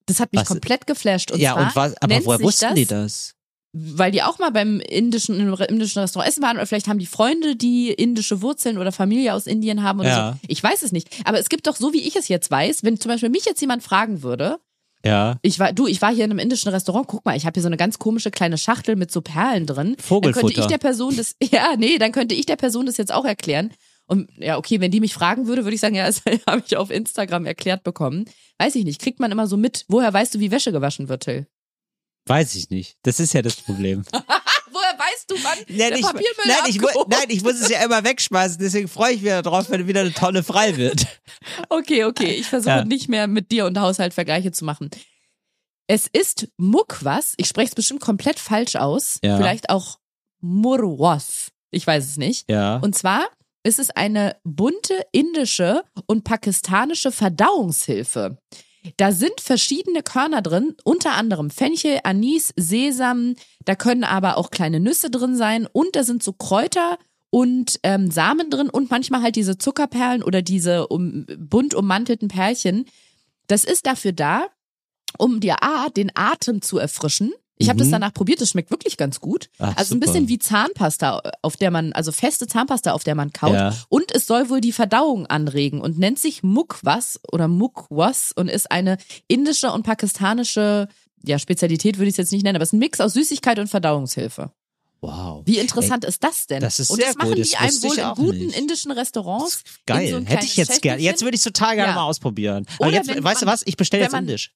Das hat mich Was- komplett geflasht. Und ja, und was, aber woher wussten das, die das? Weil die auch mal beim indischen, im indischen Restaurant essen waren oder vielleicht haben die Freunde, die indische Wurzeln oder Familie aus Indien haben oder Ja. so. Ich weiß es nicht. Aber es gibt doch, so wie ich es jetzt weiß, wenn zum Beispiel mich jetzt jemand fragen würde, Ja. ich war, du, ich war hier in einem indischen Restaurant, guck mal, ich habe hier so eine ganz komische kleine Schachtel mit so Perlen drin. Dann könnte Vogelfutter. ich der Person das, ja, nee, dann könnte ich der Person das jetzt auch erklären. Und ja, okay, wenn die mich fragen würde, würde ich sagen, ja, das habe ich auf Instagram erklärt bekommen. Weiß ich nicht, kriegt man immer so mit. Woher weißt du, wie Wäsche gewaschen wird, Till? Weiß ich nicht. Das ist ja das Problem. Du, wann Nein, ich, nein, ich, nein, ich muss es ja immer wegschmeißen, deswegen freue ich mich darauf, wenn wieder eine Tonne frei wird. Okay, okay, ich versuche Ja. nicht mehr mit dir und Haushalt Vergleiche zu machen. Es ist Mukwas, ich spreche es bestimmt komplett falsch aus, Ja. vielleicht auch Murwas, ich weiß es nicht. Ja. Und zwar ist es eine bunte indische und pakistanische Verdauungshilfe. Da sind verschiedene Körner drin, unter anderem Fenchel, Anis, Sesam, da können aber auch kleine Nüsse drin sein und da sind so Kräuter und ähm, Samen drin und manchmal halt diese Zuckerperlen oder diese um, bunt ummantelten Perlchen. Das ist dafür da, um dir A, den Atem zu erfrischen. Ich habe das Mhm. danach probiert, das schmeckt wirklich ganz gut. Ach, also ein super. bisschen wie Zahnpasta, auf der man, also feste Zahnpasta, auf der man kaut. Ja. Und es soll wohl die Verdauung anregen und nennt sich Mukwas oder Mukwas und ist eine indische und pakistanische, ja, Spezialität würde ich es jetzt nicht nennen, aber es ist ein Mix aus Süßigkeit und Verdauungshilfe. Wow. Wie interessant ist das denn? das ist und sehr das machen gut, die das einem wohl in guten nicht. indischen Restaurants. Geil. so Hätte ich jetzt gerne. Jetzt würde ich total gerne Ja. mal ausprobieren. Aber Oder jetzt, weißt du man- was? Ich bestelle jetzt man- indisch.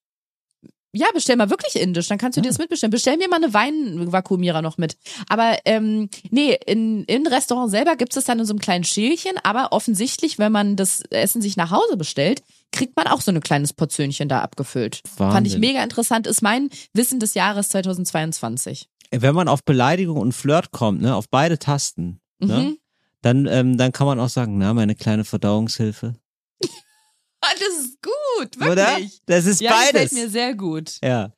Ja, bestell mal wirklich indisch, dann kannst du dir das mitbestellen. Bestell mir mal eine Weinvakuumierer noch mit. Aber ähm, nee, in, im Restaurant selber gibt es dann in so einem kleinen Schälchen, aber offensichtlich, wenn man das Essen sich nach Hause bestellt, kriegt man auch so ein kleines Portionchen da abgefüllt. Fand ich Wahnsinn. mega interessant, ist mein Wissen des Jahres 2022. Wenn man auf Beleidigung und Flirt kommt, ne, auf beide Tasten, ne, Mhm. dann, ähm, dann kann man auch sagen, na, meine kleine Verdauungshilfe. Ah, Das ist gut, wirklich. Oder? Das ist Ja, beides. gefällt mir sehr gut. Ja.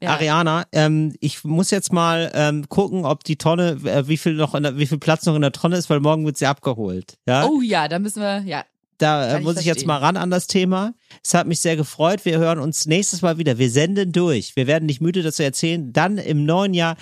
Ja. Ariana, ähm, ich muss jetzt mal ähm, gucken, ob die Tonne, äh, wie viel noch, in der, wie viel Platz noch in der Tonne ist, weil morgen wird sie abgeholt. Ja. Oh ja, da müssen wir, ja. Da äh, kann ich muss ich jetzt mal ran an das Thema. Es hat mich sehr gefreut. Wir hören uns nächstes Mal wieder. Wir senden durch. Wir werden nicht müde, das zu erzählen. Dann im neuen Jahr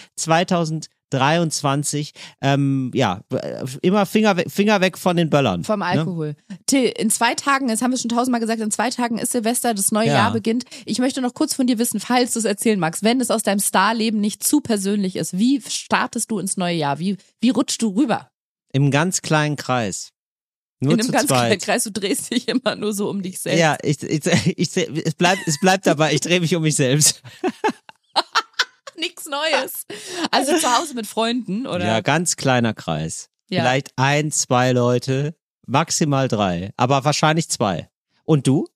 2023. Ähm, ja, äh, immer Finger weg, Finger weg von den Böllern. Vom Ne? Alkohol. Till, in zwei Tagen, das haben wir schon tausendmal gesagt, in zwei Tagen ist Silvester, das neue Ja. Jahr beginnt. Ich möchte noch kurz von dir wissen, falls du es erzählen magst, wenn es aus deinem Starleben nicht zu persönlich ist, wie startest du ins neue Jahr? Wie, wie rutschst du rüber? Im ganz kleinen Kreis. Nur in einem ganz kleinen zweit. Kreis, du drehst dich immer nur so um dich selbst. Ja, ich, ich, ich, es bleibt, es bleibt dabei. Ich drehe mich um mich selbst. Nichts Neues. Also zu Hause mit Freunden, oder? Ja, ganz kleiner Kreis. Ja. Vielleicht ein, zwei Leute, maximal drei, aber wahrscheinlich zwei. Und du?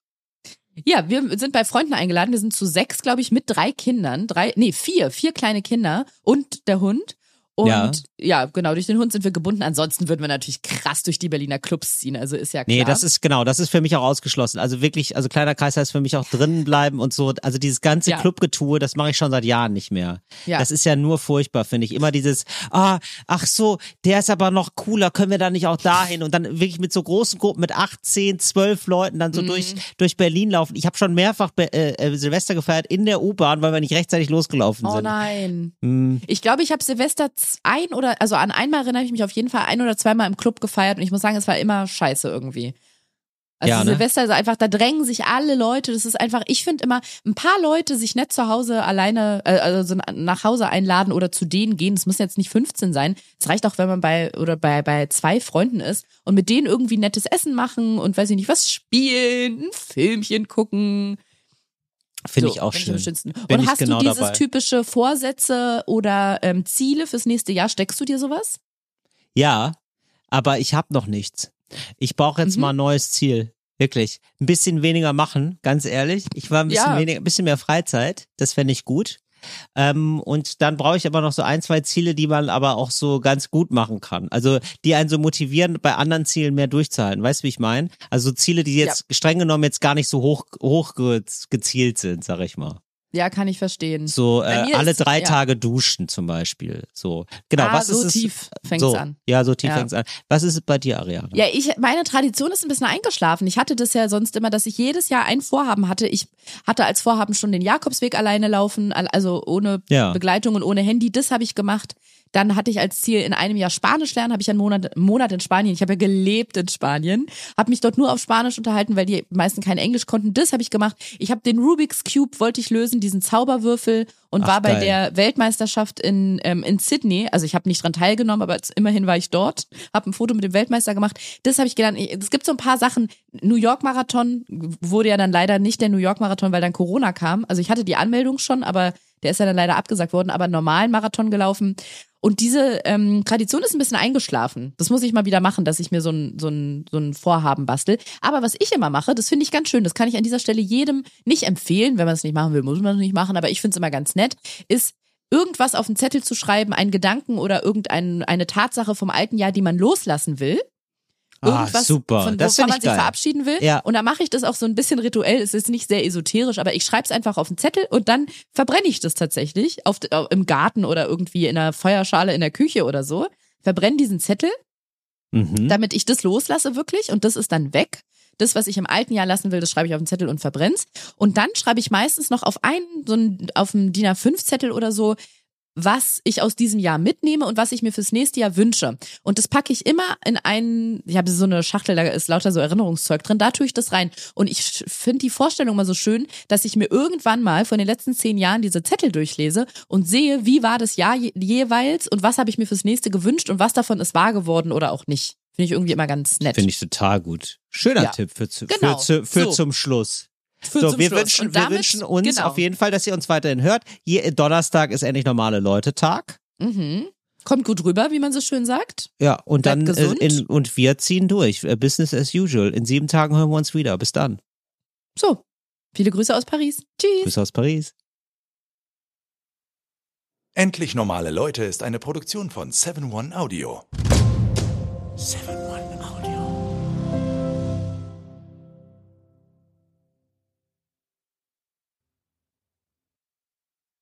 Ja, wir sind bei Freunden eingeladen. Wir sind zu sechs, glaube ich, mit drei Kindern. Drei, nee, vier, vier kleine Kinder und der Hund. Und Ja. ja. genau, durch den Hund sind wir gebunden. Ansonsten würden wir natürlich krass durch die Berliner Clubs ziehen. Also ist ja klar. Nee, das ist genau, das ist für mich auch ausgeschlossen. Also wirklich, also kleiner Kreis heißt für mich auch drinnen bleiben und so. Also dieses ganze Ja. Clubgetue, das mache ich schon seit Jahren nicht mehr. Ja. Das ist ja nur furchtbar, finde ich. Immer dieses, ah, ach so, der ist aber noch cooler, können wir da nicht auch dahin? Und dann wirklich mit so großen Gruppen, mit acht, zehn, zwölf Leuten dann Mhm. so durch, durch Berlin laufen. Ich habe schon mehrfach Be äh, äh, Silvester gefeiert in der U-Bahn, weil wir nicht rechtzeitig losgelaufen Oh sind. nein. Hm, Ich glaube, ich habe Silvester ein oder, also an einmal erinnere ich mich auf jeden Fall ein oder zweimal im Club gefeiert und ich muss sagen, es war immer scheiße irgendwie. Also Ja, ne? Silvester ist einfach, da drängen sich alle Leute. Das ist einfach, ich finde immer, ein paar Leute sich nicht zu Hause alleine, äh, also nach Hause einladen oder zu denen gehen. Es müssen jetzt nicht 15 sein. Es reicht auch, wenn man bei oder bei, bei zwei Freunden ist und mit denen irgendwie nettes Essen machen und weiß ich nicht, was spielen, ein Filmchen gucken. Finde So, ich auch schön. Bin Und ich hast genau du dieses dabei. typische Vorsätze oder ähm, Ziele fürs nächste Jahr? Steckst du dir sowas? Ja, aber ich habe noch nichts. Ich brauche jetzt Mhm. mal ein neues Ziel. Wirklich. Ein bisschen weniger machen, ganz ehrlich. Ich war ein bisschen Ja. weniger, ein bisschen mehr Freizeit. Das fände ich gut. Ähm, und dann brauche ich aber noch so ein, zwei Ziele, die man aber auch so ganz gut machen kann. Also die einen so motivieren, bei anderen Zielen mehr durchzuhalten. Weißt du, wie ich meine? Also so Ziele, die jetzt streng genommen jetzt gar nicht so hoch, hoch ge gezielt sind, sag ich mal. Ja, kann ich verstehen. So äh, alle drei ja. Tage duschen zum Beispiel. So genau. ah, was so ist es? tief fängt's so, an. Ja, so tief Ja. fängt's an. Was ist es bei dir, Ariane? Ja, ich, meine Tradition ist ein bisschen eingeschlafen. Ich hatte das ja sonst immer, dass ich jedes Jahr ein Vorhaben hatte. Ich hatte als Vorhaben schon den Jakobsweg alleine laufen, al- also ohne Ja. Begleitung und ohne Handy. Das habe ich gemacht. Dann hatte ich als Ziel in einem Jahr Spanisch lernen, habe ich einen Monat, Monat in Spanien. Ich habe ja gelebt in Spanien, habe mich dort nur auf Spanisch unterhalten, weil die meisten kein Englisch konnten. Das habe ich gemacht. Ich habe den Rubik's Cube wollte ich lösen, diesen Zauberwürfel und Ach, war bei geil. der Weltmeisterschaft in ähm, in Sydney. Also ich habe nicht dran teilgenommen, aber immerhin war ich dort, habe ein Foto mit dem Weltmeister gemacht. Das habe ich gelernt. Es gibt so ein paar Sachen. New York Marathon wurde ja dann leider nicht der New York Marathon, weil dann Corona kam. Also ich hatte die Anmeldung schon, aber der ist ja dann leider abgesagt worden. Aber einen normalen Marathon gelaufen. Und diese ähm, Tradition ist ein bisschen eingeschlafen. Das muss ich mal wieder machen, dass ich mir so ein, so ein, so ein Vorhaben bastel. Aber was ich immer mache, das finde ich ganz schön, das kann ich an dieser Stelle jedem nicht empfehlen. Wenn man es nicht machen will, muss man es nicht machen, aber ich finde es immer ganz nett, ist irgendwas auf den Zettel zu schreiben, einen Gedanken oder irgendeine eine Tatsache vom alten Jahr, die man loslassen will. Ah, Irgendwas, super. von Das wovon man ich sich geil. verabschieden will. Ja. Und da mache ich das auch so ein bisschen rituell. Es ist nicht sehr esoterisch, aber ich schreibe es einfach auf den Zettel und dann verbrenne ich das tatsächlich auf, äh, im Garten oder irgendwie in einer Feuerschale in der Küche oder so. Verbrenne diesen Zettel, Mhm. damit ich das loslasse wirklich und das ist dann weg. Das, was ich im alten Jahr lassen will, das schreibe ich auf den Zettel und verbrenn's. Und dann schreibe ich meistens noch auf einen, so einen, auf einem DIN A5-Zettel oder so, was ich aus diesem Jahr mitnehme und was ich mir fürs nächste Jahr wünsche. Und das packe ich immer in einen, ich habe so eine Schachtel, da ist lauter so Erinnerungszeug drin, da tue ich das rein. Und ich finde die Vorstellung mal so schön, dass ich mir irgendwann mal von den letzten zehn Jahren diese Zettel durchlese und sehe, wie war das Jahr je, jeweils und was habe ich mir fürs nächste gewünscht und was davon ist wahr geworden oder auch nicht. Finde ich irgendwie immer ganz nett. Finde ich total gut. Schöner Ja. Tipp für, zu, Genau. für, zu, für So. zum Schluss. Für so, wir Schluss. wünschen, Und wir damit- wünschen uns genau. auf jeden Fall, dass ihr uns weiterhin hört. Je, Donnerstag ist endlich normale Leute-Tag. Mhm. Kommt gut rüber, wie man so schön sagt. Ja, und Bleibt dann äh, gesund. in, und wir ziehen durch. Äh, Business as usual. In sieben Tagen hören wir uns wieder. Bis dann. So, viele Grüße aus Paris. Tschüss. Grüße aus Paris. Endlich normale Leute ist eine Produktion von 7-One Audio. 7-One.